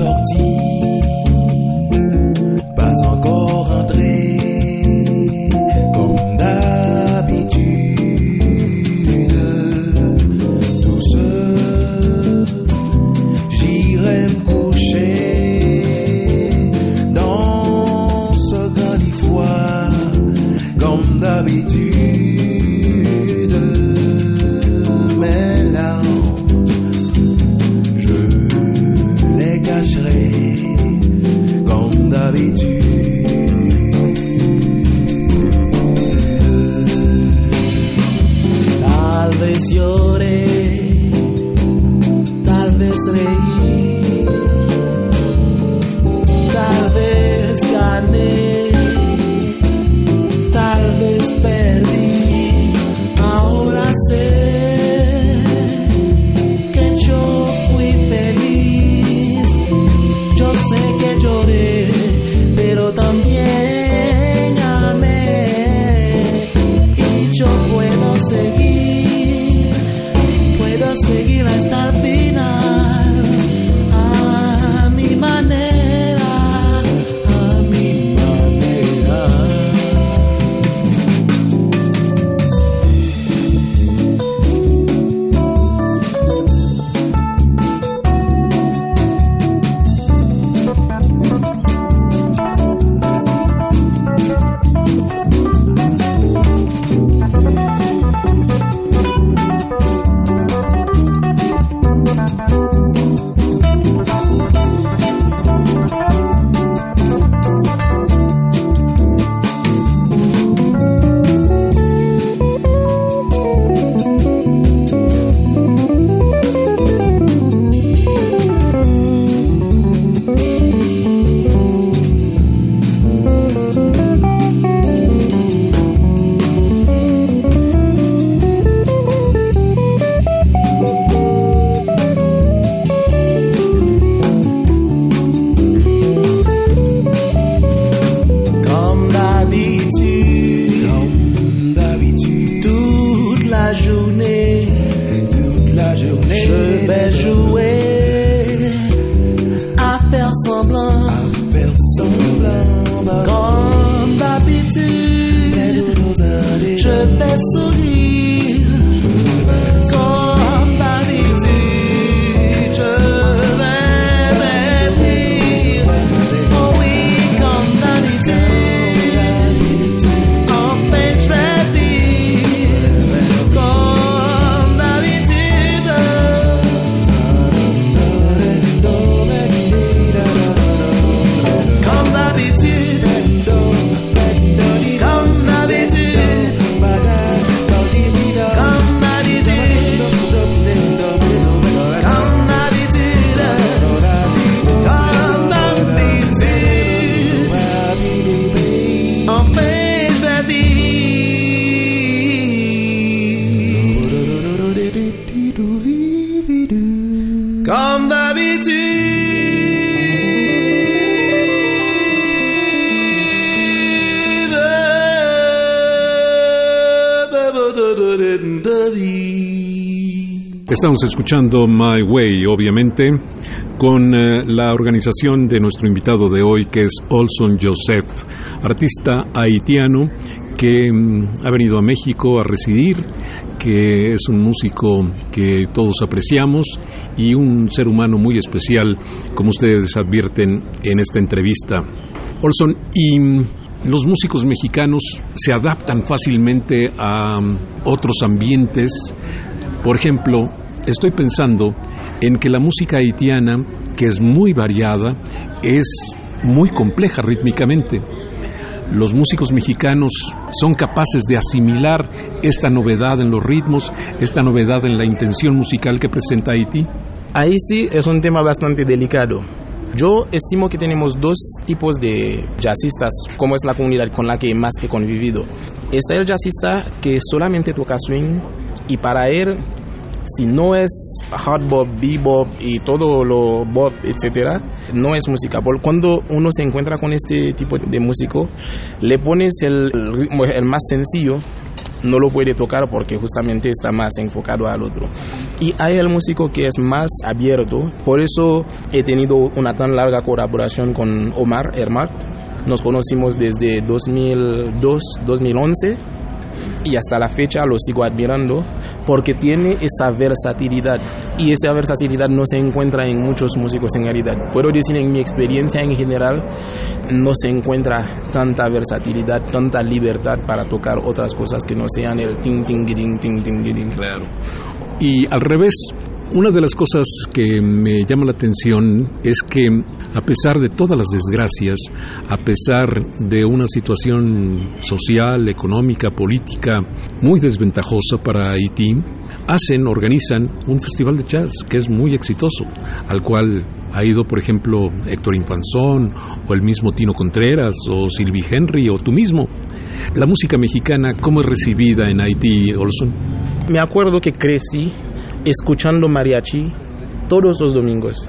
Love. Estamos escuchando My Way, obviamente, con eh, la organización de nuestro invitado de hoy, que es Olson Joseph, artista haitiano que mm, ha venido a México a residir que es un músico que todos apreciamos y un ser humano muy especial, como ustedes advierten en esta entrevista. Olson, y los músicos mexicanos se adaptan fácilmente a otros ambientes. Por ejemplo, estoy pensando en que la música haitiana, que es muy variada, es muy compleja rítmicamente. Los músicos mexicanos son capaces de asimilar esta novedad en los ritmos, esta novedad en la intención musical que presenta Haití. Ahí sí es un tema bastante delicado. Yo estimo que tenemos dos tipos de jazzistas, como es la comunidad con la que más he convivido. Está el jazzista que solamente toca swing y para él si no es hard bop, bebop y todo lo bop, etcétera, no es música. Cuando uno se encuentra con este tipo de músico, le pones el ritmo el más sencillo no lo puede tocar porque justamente está más enfocado al otro. Y hay el músico que es más abierto, por eso he tenido una tan larga colaboración con Omar Hermar. Nos conocimos desde 2002, 2011 y hasta la fecha lo sigo admirando porque tiene esa versatilidad y esa versatilidad no se encuentra en muchos músicos en realidad. Puedo decir en mi experiencia en general no se encuentra tanta versatilidad, tanta libertad para tocar otras cosas que no sean el ting ting ting ting ting ting. Claro. Y al revés, una de las cosas que me llama la atención es que a pesar de todas las desgracias, a pesar de una situación social, económica, política muy desventajosa para Haití, hacen, organizan un festival de jazz que es muy exitoso, al cual ha ido, por ejemplo, Héctor Infanzón, o el mismo Tino Contreras, o Sylvie Henry, o tú mismo. La música mexicana, ¿cómo es recibida en Haití, Olson? Me acuerdo que crecí escuchando mariachi todos los domingos.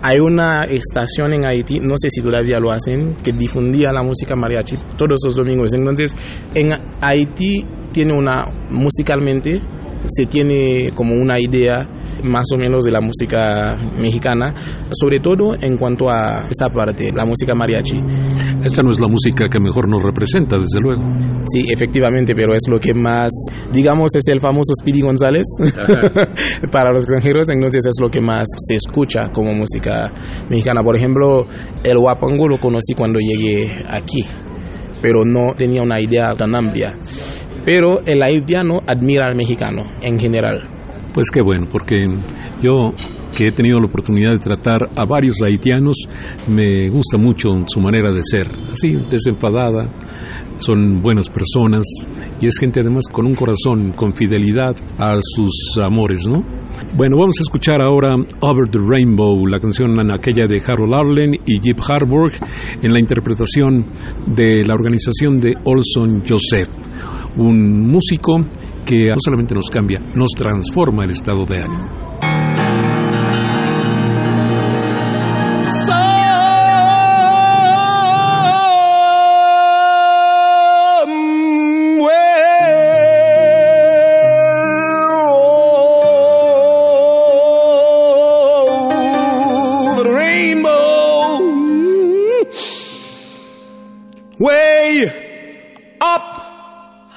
Hay una estación en Haití, no sé si todavía lo hacen, que difundía la música mariachi todos los domingos. Entonces, en Haití tiene una, musicalmente, se tiene como una idea más o menos de la música mexicana, sobre todo en cuanto a esa parte, la música mariachi. Esta no es la música que mejor nos representa, desde luego. Sí, efectivamente, pero es lo que más, digamos, es el famoso Speedy González <laughs> para los extranjeros, entonces es lo que más se escucha como música mexicana. Por ejemplo, el guapango lo conocí cuando llegué aquí, pero no tenía una idea tan amplia. Pero el haitiano admira al mexicano en general. Pues qué bueno, porque yo que he tenido la oportunidad de tratar a varios haitianos, me gusta mucho su manera de ser, así desenfadada, son buenas personas y es gente además con un corazón, con fidelidad a sus amores, ¿no? Bueno, vamos a escuchar ahora Over the Rainbow, la canción aquella de Harold Arlen y Jeep Harburg en la interpretación de la organización de Olson Joseph, un músico que no solamente nos cambia, nos transforma el estado de ánimo.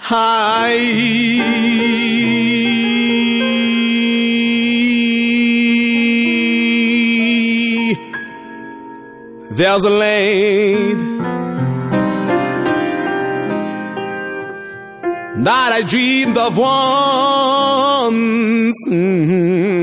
High. There's a land that I dreamed of once. Mm-hmm.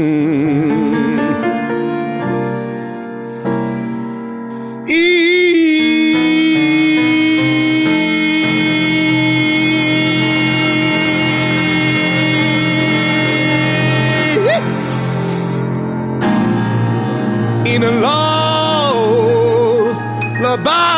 been alone. Lullaby.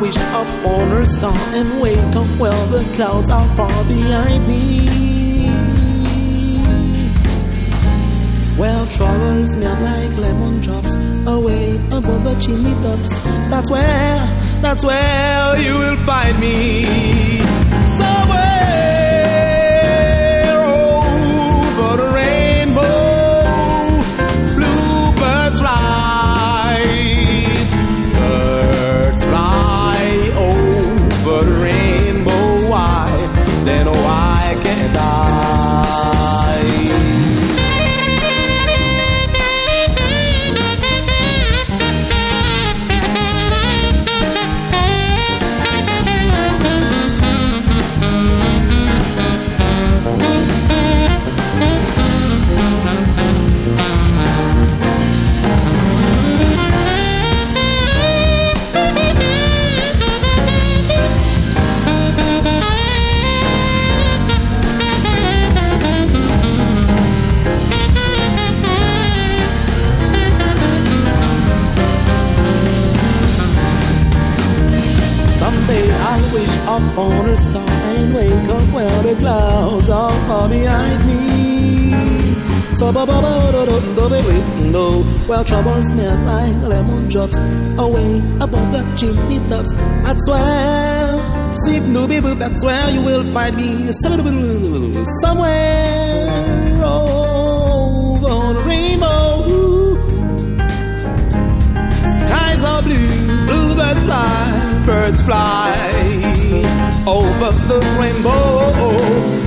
Wish upon a star and wake up while the clouds are far behind me. Well, troubles melt like lemon drops away above the chimney tops. That's where, that's where you will find me. Somewhere wish upon a star and wake up where the clouds are far behind me. So ba ba ba do do do baby do. Well troubles melt like lemon drops away above the chimney tops. That's where, see no baby, that's where you will find me. Somewhere over the oh, rainbow. Skies are blue, bluebirds fly, birds fly over the rainbow.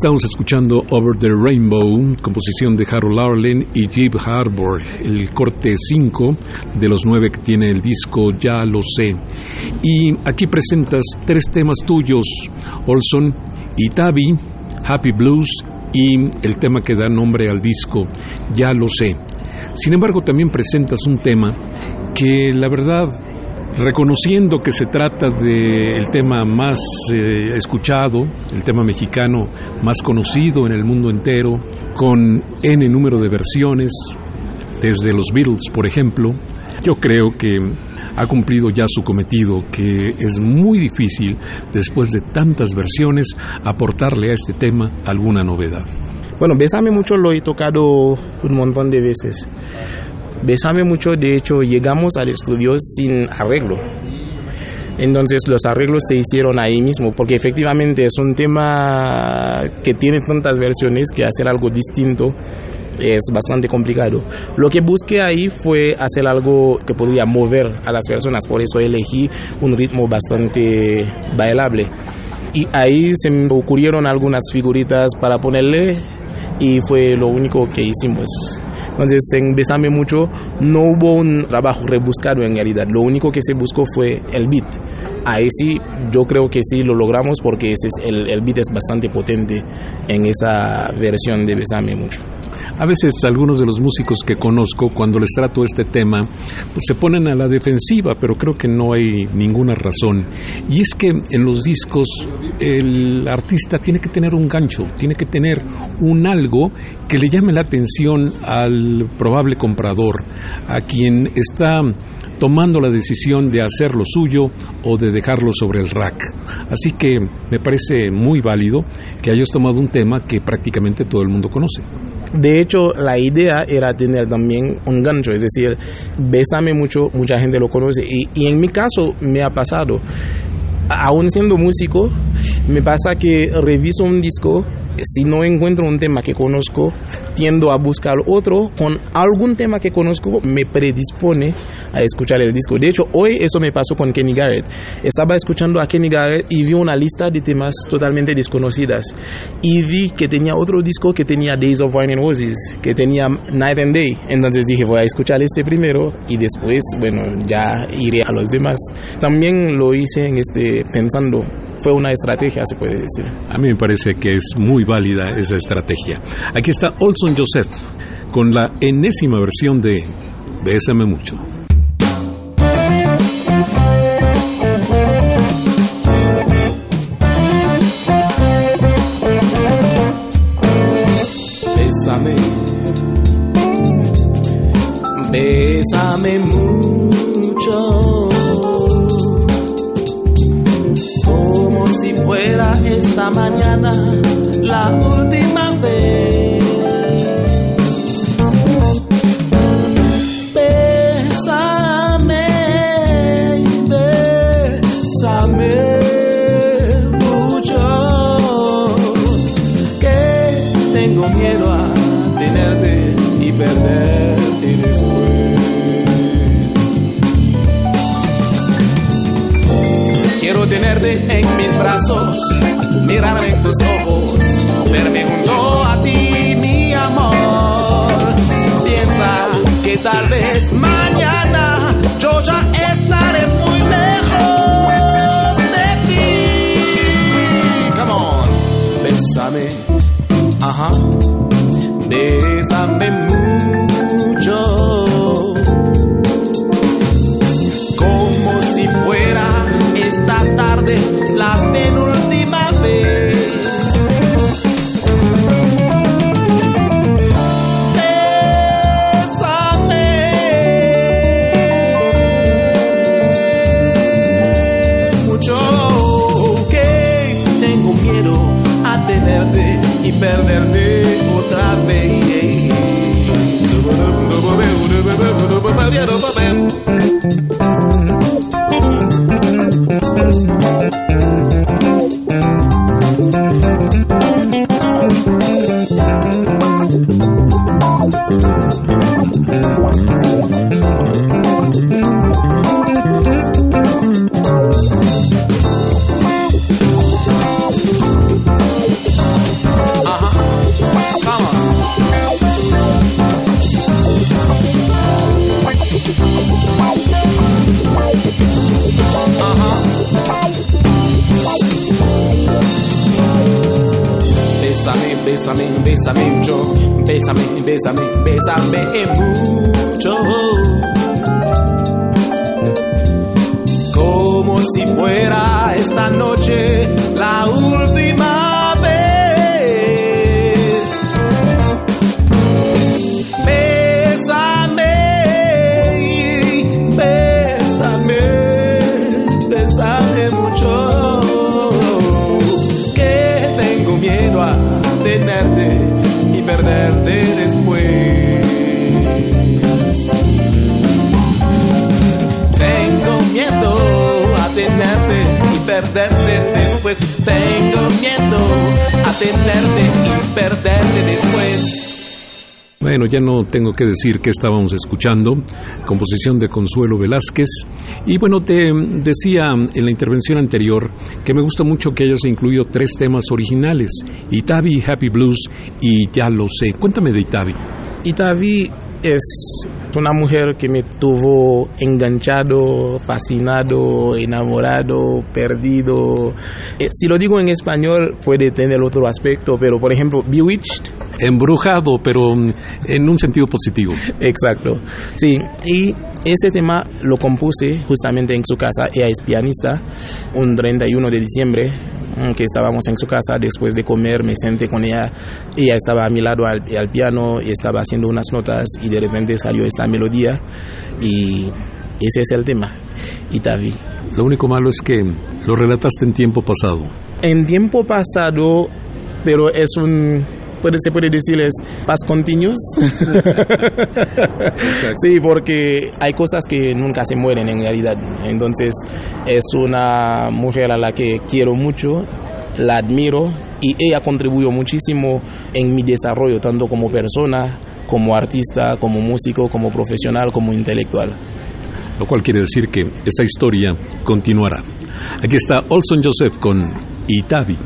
Estamos escuchando Over the Rainbow, composición de Harold Arlen y Jeep Harbour, el corte 5 de los nueve que tiene el disco Ya lo sé. Y aquí presentas tres temas tuyos, Olson, Itabi, Happy Blues y el tema que da nombre al disco, Ya lo sé. Sin embargo, también presentas un tema que la verdad reconociendo que se trata del tema más eh, escuchado, el tema mexicano más conocido en el mundo entero, con N número de versiones, desde los Beatles, por ejemplo, yo creo que ha cumplido ya su cometido, que es muy difícil, después de tantas versiones, aportarle a este tema alguna novedad. Bueno, Bésame mucho lo he tocado un montón de veces. Bésame mucho, de hecho, llegamos al estudio sin arreglo. Entonces los arreglos se hicieron ahí mismo, porque efectivamente es un tema que tiene tantas versiones que hacer algo distinto es bastante complicado. Lo que busqué ahí fue hacer algo que podría mover a las personas, por eso elegí un ritmo bastante bailable. Y ahí se me ocurrieron algunas figuritas para ponerle y fue lo único que hicimos. Entonces en Besame Mucho no hubo un trabajo rebuscado en realidad, lo único que se buscó fue el beat. Ahí sí, yo creo que sí lo logramos porque ese es el, el beat es bastante potente en esa versión de Besame Mucho. A veces algunos de los músicos que conozco, cuando les trato este tema, pues se ponen a la defensiva, pero creo que no hay ninguna razón. Y es que en los discos el artista tiene que tener un gancho, tiene que tener un algo que le llame la atención al probable comprador, a quien está tomando la decisión de hacer lo suyo o de dejarlo sobre el rack. Así que me parece muy válido que hayas tomado un tema que prácticamente todo el mundo conoce. De hecho, la idea era tener también un gancho, es decir, Bésame mucho, mucha gente lo conoce. Y, y en mi caso me ha pasado, aún siendo músico, me pasa que reviso un disco si no encuentro un tema que conozco, tiendo a buscar otro con algún tema que conozco, me predispone a escuchar el disco. De hecho, hoy eso me pasó con Kenny Garrett. Estaba escuchando a Kenny Garrett y vi una lista de temas totalmente desconocidas. Y vi que tenía otro disco que tenía Days of Wine and Roses, que tenía Night and Day. Entonces dije, voy a escuchar este primero y después, bueno, ya iré a los demás. También lo hice en este pensando fue una estrategia, se puede decir. A mí me parece que es muy válida esa estrategia. Aquí está Olson Joseph con la enésima versión de Bésame mucho. Bésame, bésame mucho, esta mañana la última vez. Mirarme en tus ojos, verme junto a ti, mi amor. Piensa que tal vez mañana yo ya estaré muy lejos de ti. Come on, bésame, ajá, bésame Bésame, bésame, bésame no tengo que decir que estábamos escuchando, composición de Consuelo Velázquez. Y bueno, te decía en la intervención anterior que me gusta mucho que hayas incluido tres temas originales, Itabi, Happy Blues y Ya lo sé. Cuéntame de Itabi. Itavi es una mujer que me tuvo enganchado, fascinado, enamorado, perdido. Eh, si lo digo en español puede tener otro aspecto, pero por ejemplo, Bewitched, Embrujado, pero mm, en un sentido positivo. exacto. Sí, y ese tema lo compuse justamente en su casa, ella es pianista, un 31 de diciembre mm, que estábamos en su casa después de comer, me senté con ella, ella estaba a mi lado al, al piano y estaba haciendo unas notas y de repente salió esta melodía y ese es el tema, Itavi. Lo único malo es que lo relataste en tiempo pasado. En tiempo pasado, pero es un puede, se puede decir es past continuous. <laughs> <laughs> sí, porque hay cosas que nunca se mueren en realidad. Entonces, es una mujer a la que quiero mucho, la admiro y ella contribuyó muchísimo en mi desarrollo, tanto como persona, como artista, como músico, como profesional, como intelectual. Lo cual quiere decir que esa historia continuará. Aquí está Olson Joseph con Itabi.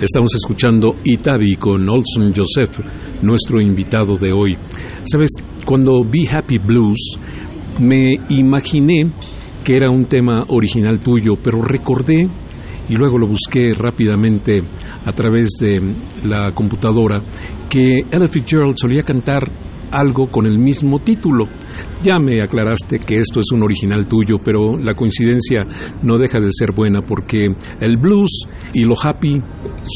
Estamos escuchando Itabi con Olson Joseph, nuestro invitado de hoy. Sabes, cuando vi Happy Blues, me imaginé que era un tema original tuyo, pero recordé y luego lo busqué rápidamente a través de la computadora que Ella Fitzgerald solía cantar algo con el mismo título. Ya me aclaraste que esto es un original tuyo, pero la coincidencia no deja de ser buena porque el blues y lo happy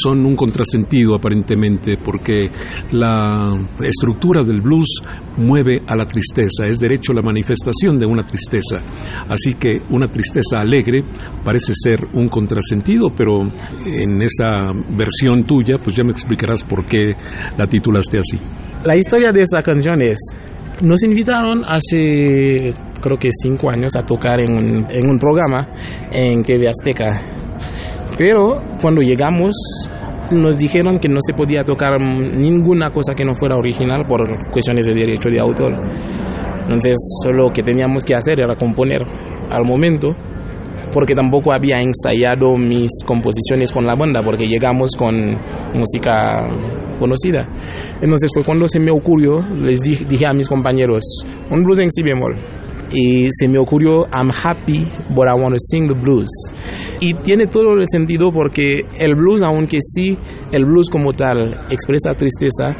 son un contrasentido aparentemente porque la estructura del blues mueve a la tristeza, es derecho la manifestación de una tristeza. Así que una tristeza alegre parece ser un contrasentido, pero en esa versión tuya pues ya me explicarás por qué la titulaste así. La historia de esa canción es, nos invitaron hace creo que cinco años a tocar en un, en un programa en TV Azteca. Pero cuando llegamos nos dijeron que no se podía tocar ninguna cosa que no fuera original por cuestiones de derecho de autor. Entonces lo que teníamos que hacer era componer al momento porque tampoco había ensayado mis composiciones con la banda, porque llegamos con música conocida. Entonces fue cuando se me ocurrió, les dije, dije a mis compañeros, un blues en si bemol. Y se me ocurrió, I'm happy, but I want to sing the blues. Y tiene todo el sentido porque el blues, aunque sí, el blues como tal expresa tristeza,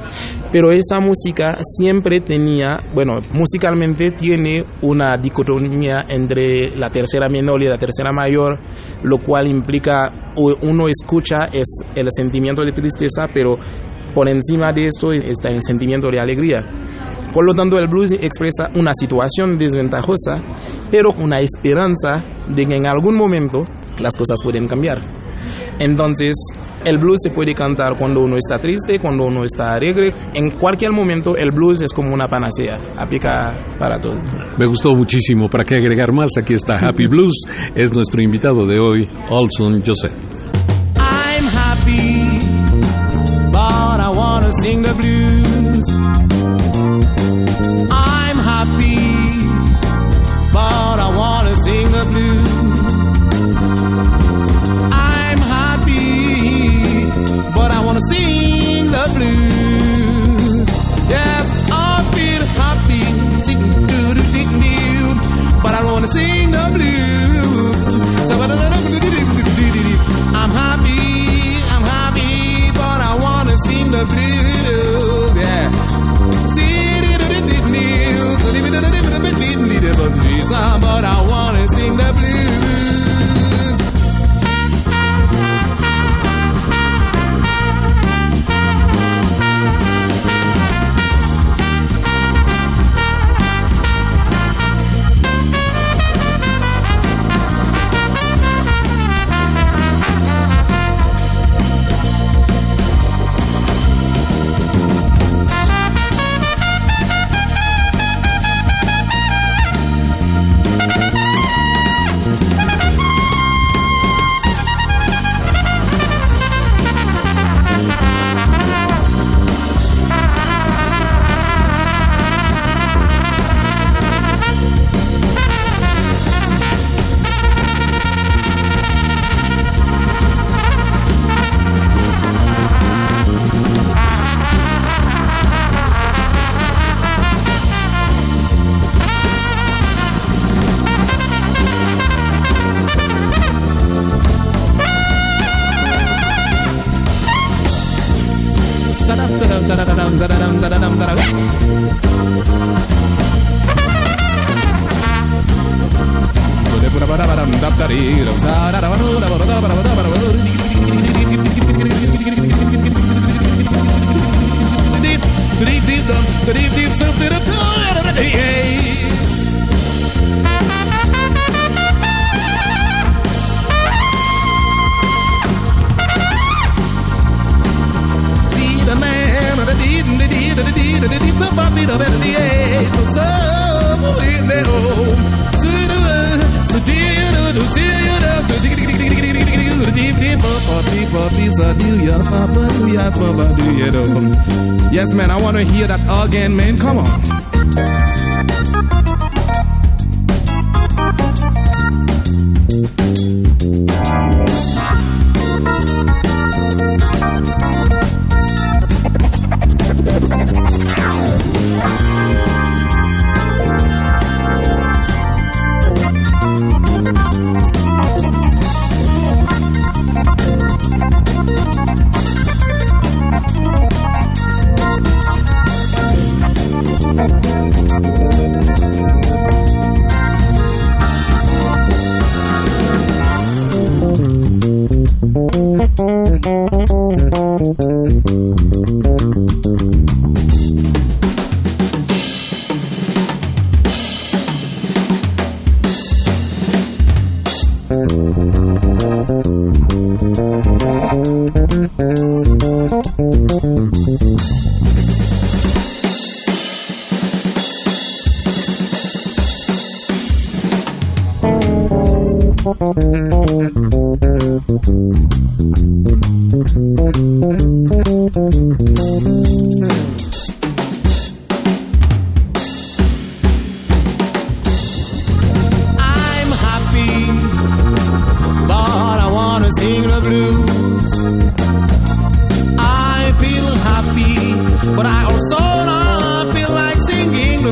pero esa música siempre tenía, bueno, musicalmente tiene una dicotomía entre la tercera menor y la tercera mayor, lo cual implica, uno escucha es el sentimiento de tristeza, pero por encima de esto está el sentimiento de alegría. Por lo tanto, el blues expresa una situación desventajosa, pero una esperanza de que en algún momento las cosas pueden cambiar. Entonces, el blues se puede cantar cuando uno está triste, cuando uno está alegre. En cualquier momento, el blues es como una panacea, aplica para todo. Me gustó muchísimo. Para qué agregar más, aquí está Happy Blues. Es nuestro invitado de hoy, Olson Joseph. I'm happy, but I wanna sing the blues.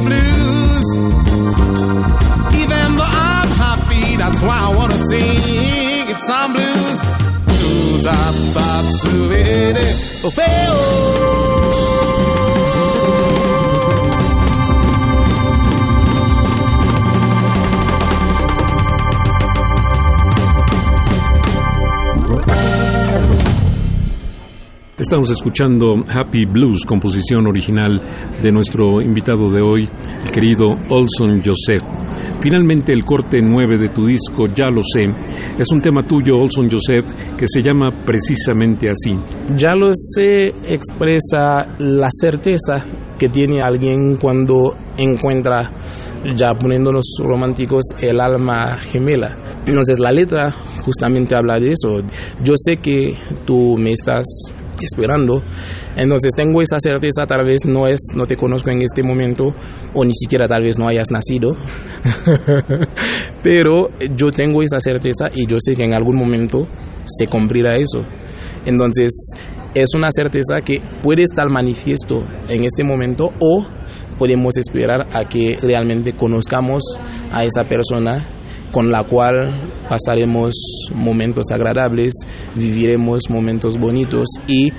Blues. Even though I'm happy, that's why I wanna sing it's some blues. Blues up, subidi, oh, oh. Estamos escuchando Happy Blues, composición original de nuestro invitado de hoy, el querido Olson Joseph. Finalmente, el corte 9 de tu disco, Ya lo sé, es un tema tuyo, Olson Joseph, que se llama precisamente así. Ya lo sé, expresa la certeza que tiene alguien cuando encuentra, ya poniéndonos románticos, el alma gemela. Entonces la letra justamente habla de eso. Yo sé que tú me estás esperando. Entonces tengo esa certeza, tal vez no es, no te conozco en este momento, o ni siquiera tal vez no hayas nacido. <laughs> Pero yo tengo esa certeza y yo sé que en algún momento se cumplirá eso. Entonces es una certeza que puede estar manifiesto en este momento o podemos esperar a que realmente conozcamos a esa persona con la cual pasaremos momentos agradables, viviremos momentos bonitos y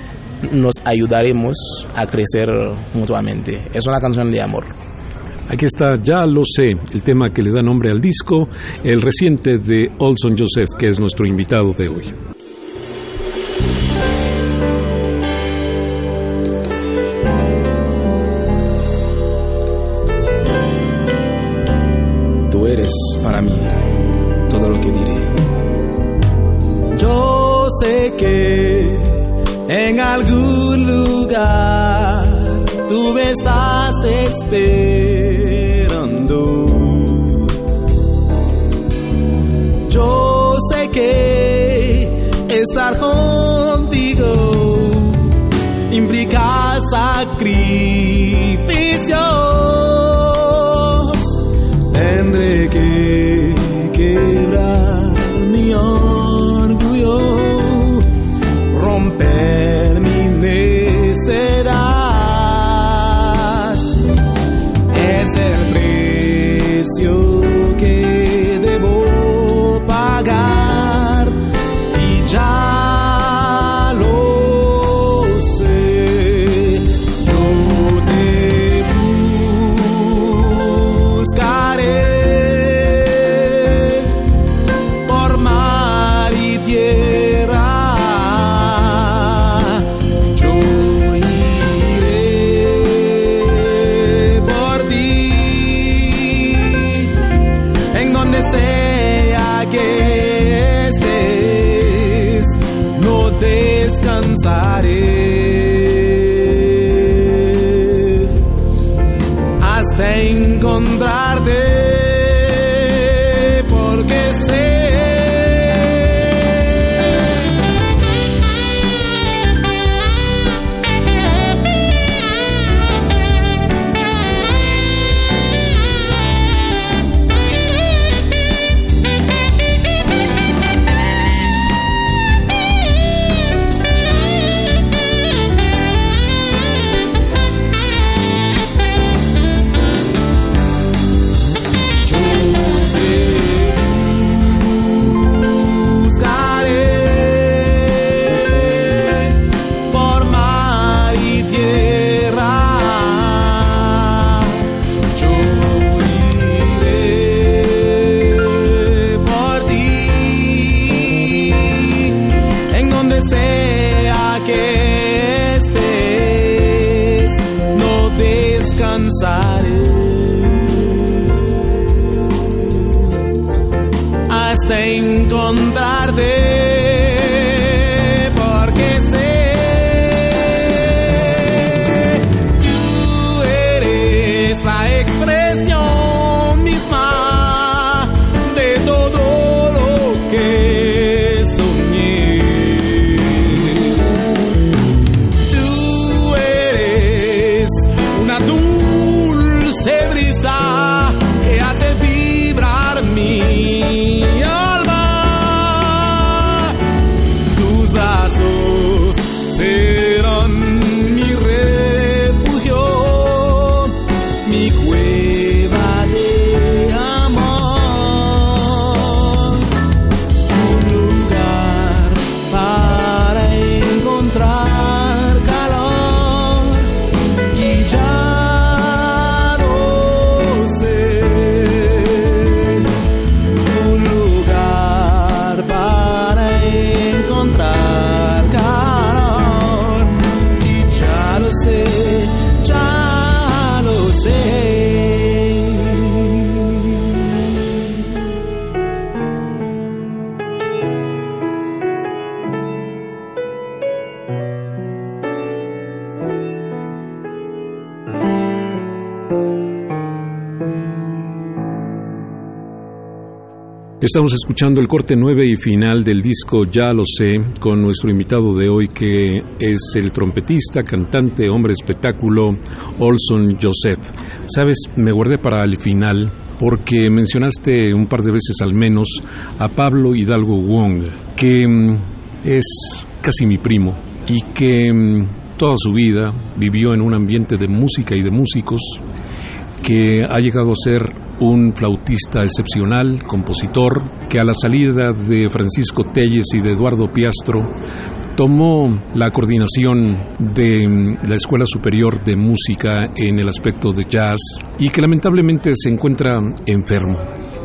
nos ayudaremos a crecer mutuamente. Es una canción de amor. Aquí está Ya lo sé, el tema que le da nombre al disco, el reciente de Olson Joseph, que es nuestro invitado de hoy. Tú eres para mí Yo sé que en algún lugar tú me estás esperando. Yo sé que estar contigo implica sacrificios. Tendré que quebrar Estamos escuchando el corte 9 y final del disco Ya lo sé, con nuestro invitado de hoy que es el trompetista, cantante, hombre espectáculo, Olson Joseph. Sabes, me guardé para el final porque mencionaste un par de veces al menos a Pablo Hidalgo Wong, que mm, es casi mi primo y que mm, toda su vida vivió en un ambiente de música y de músicos que ha llegado a ser un flautista excepcional, compositor, que a la salida de Francisco Telles y de Eduardo Piastro tomó la coordinación de mm, la Escuela Superior de Música en el aspecto de jazz y que lamentablemente se encuentra enfermo.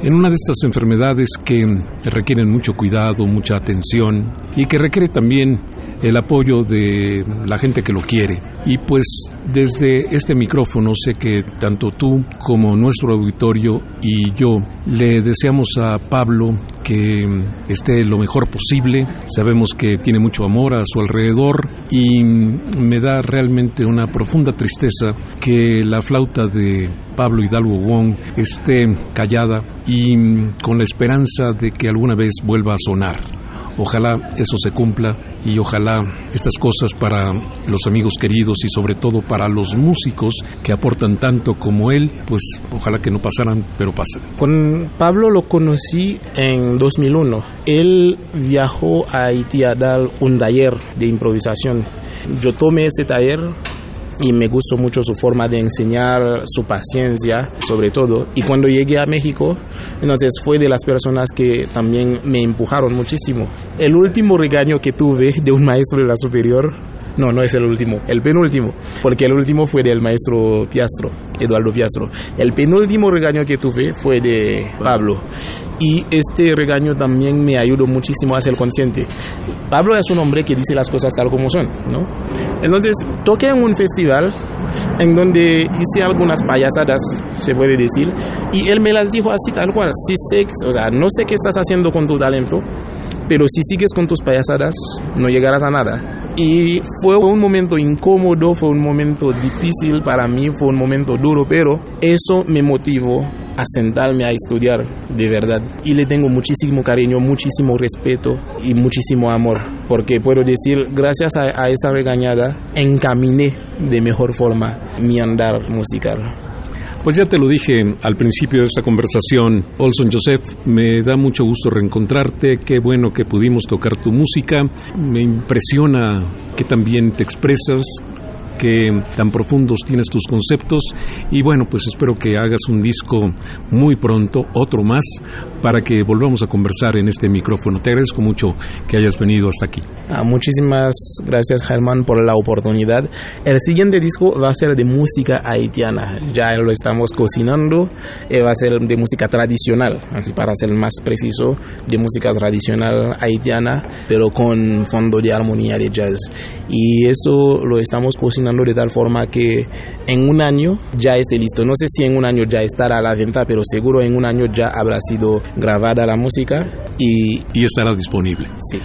En una de estas enfermedades que requieren mucho cuidado, mucha atención y que requiere también el apoyo de la gente que lo quiere. Y pues desde este micrófono sé que tanto tú como nuestro auditorio y yo le deseamos a Pablo que esté lo mejor posible. Sabemos que tiene mucho amor a su alrededor y me da realmente una profunda tristeza que la flauta de Pablo Hidalgo Wong esté callada y con la esperanza de que alguna vez vuelva a sonar. Ojalá eso se cumpla y ojalá estas cosas para los amigos queridos y sobre todo para los músicos que aportan tanto como él, pues ojalá que no pasaran, pero pasan. Con Pablo lo conocí en 2001. Él viajó a Haití a dar un taller de improvisación. Yo tomé este taller y me gustó mucho su forma de enseñar, su paciencia, sobre todo. Y cuando llegué a México, entonces fue de las personas que también me empujaron muchísimo. El último regaño que tuve de un maestro de la superior, no, no es el último, el penúltimo, porque el último fue del maestro Piastro, Eduardo Piastro. El penúltimo regaño que tuve fue de Pablo. Y este regaño también me ayudó muchísimo a ser consciente. Pablo es un hombre que dice las cosas tal como son, ¿no? Entonces, toqué en un festival en donde hice algunas payasadas, se puede decir, y él me las dijo así tal cual. Si sé, o sea, no sé qué estás haciendo con tu talento, pero si sigues con tus payasadas, no llegarás a nada. Y fue un momento incómodo, fue un momento difícil para mí, fue un momento duro, pero eso me motivó a sentarme a estudiar de verdad. Y le tengo muchísimo cariño, muchísimo respeto y muchísimo amor, porque puedo decir, gracias a, a esa regañada, encaminé de mejor forma mi andar musical. Pues ya te lo dije al principio de esta conversación, Olson Joseph, me da mucho gusto reencontrarte, qué bueno que pudimos tocar tu música, me impresiona que también te expresas, que tan profundos tienes tus conceptos y bueno, pues espero que hagas un disco muy pronto, otro más, para que volvamos a conversar en este micrófono. Te agradezco mucho que hayas venido hasta aquí. Ah, muchísimas gracias Germán por la oportunidad. El siguiente disco va a ser de música haitiana, ya lo estamos cocinando, eh, va a ser de música tradicional, así para ser más preciso, de música tradicional haitiana, pero con fondo de armonía de jazz. Y eso lo estamos cocinando de tal forma que en un año ya esté listo. No sé si en un año ya estará a la venta, pero seguro en un año ya habrá sido grabada la música y, y estará disponible. Sí.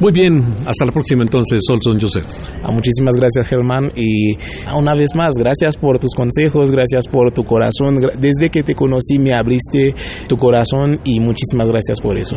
Muy bien, hasta la próxima entonces, Solson Joseph. Ah, muchísimas gracias Germán y ah, una vez más, gracias por tus consejos, gracias por tu corazón. Desde que te conocí me abriste tu corazón y muchísimas gracias por eso.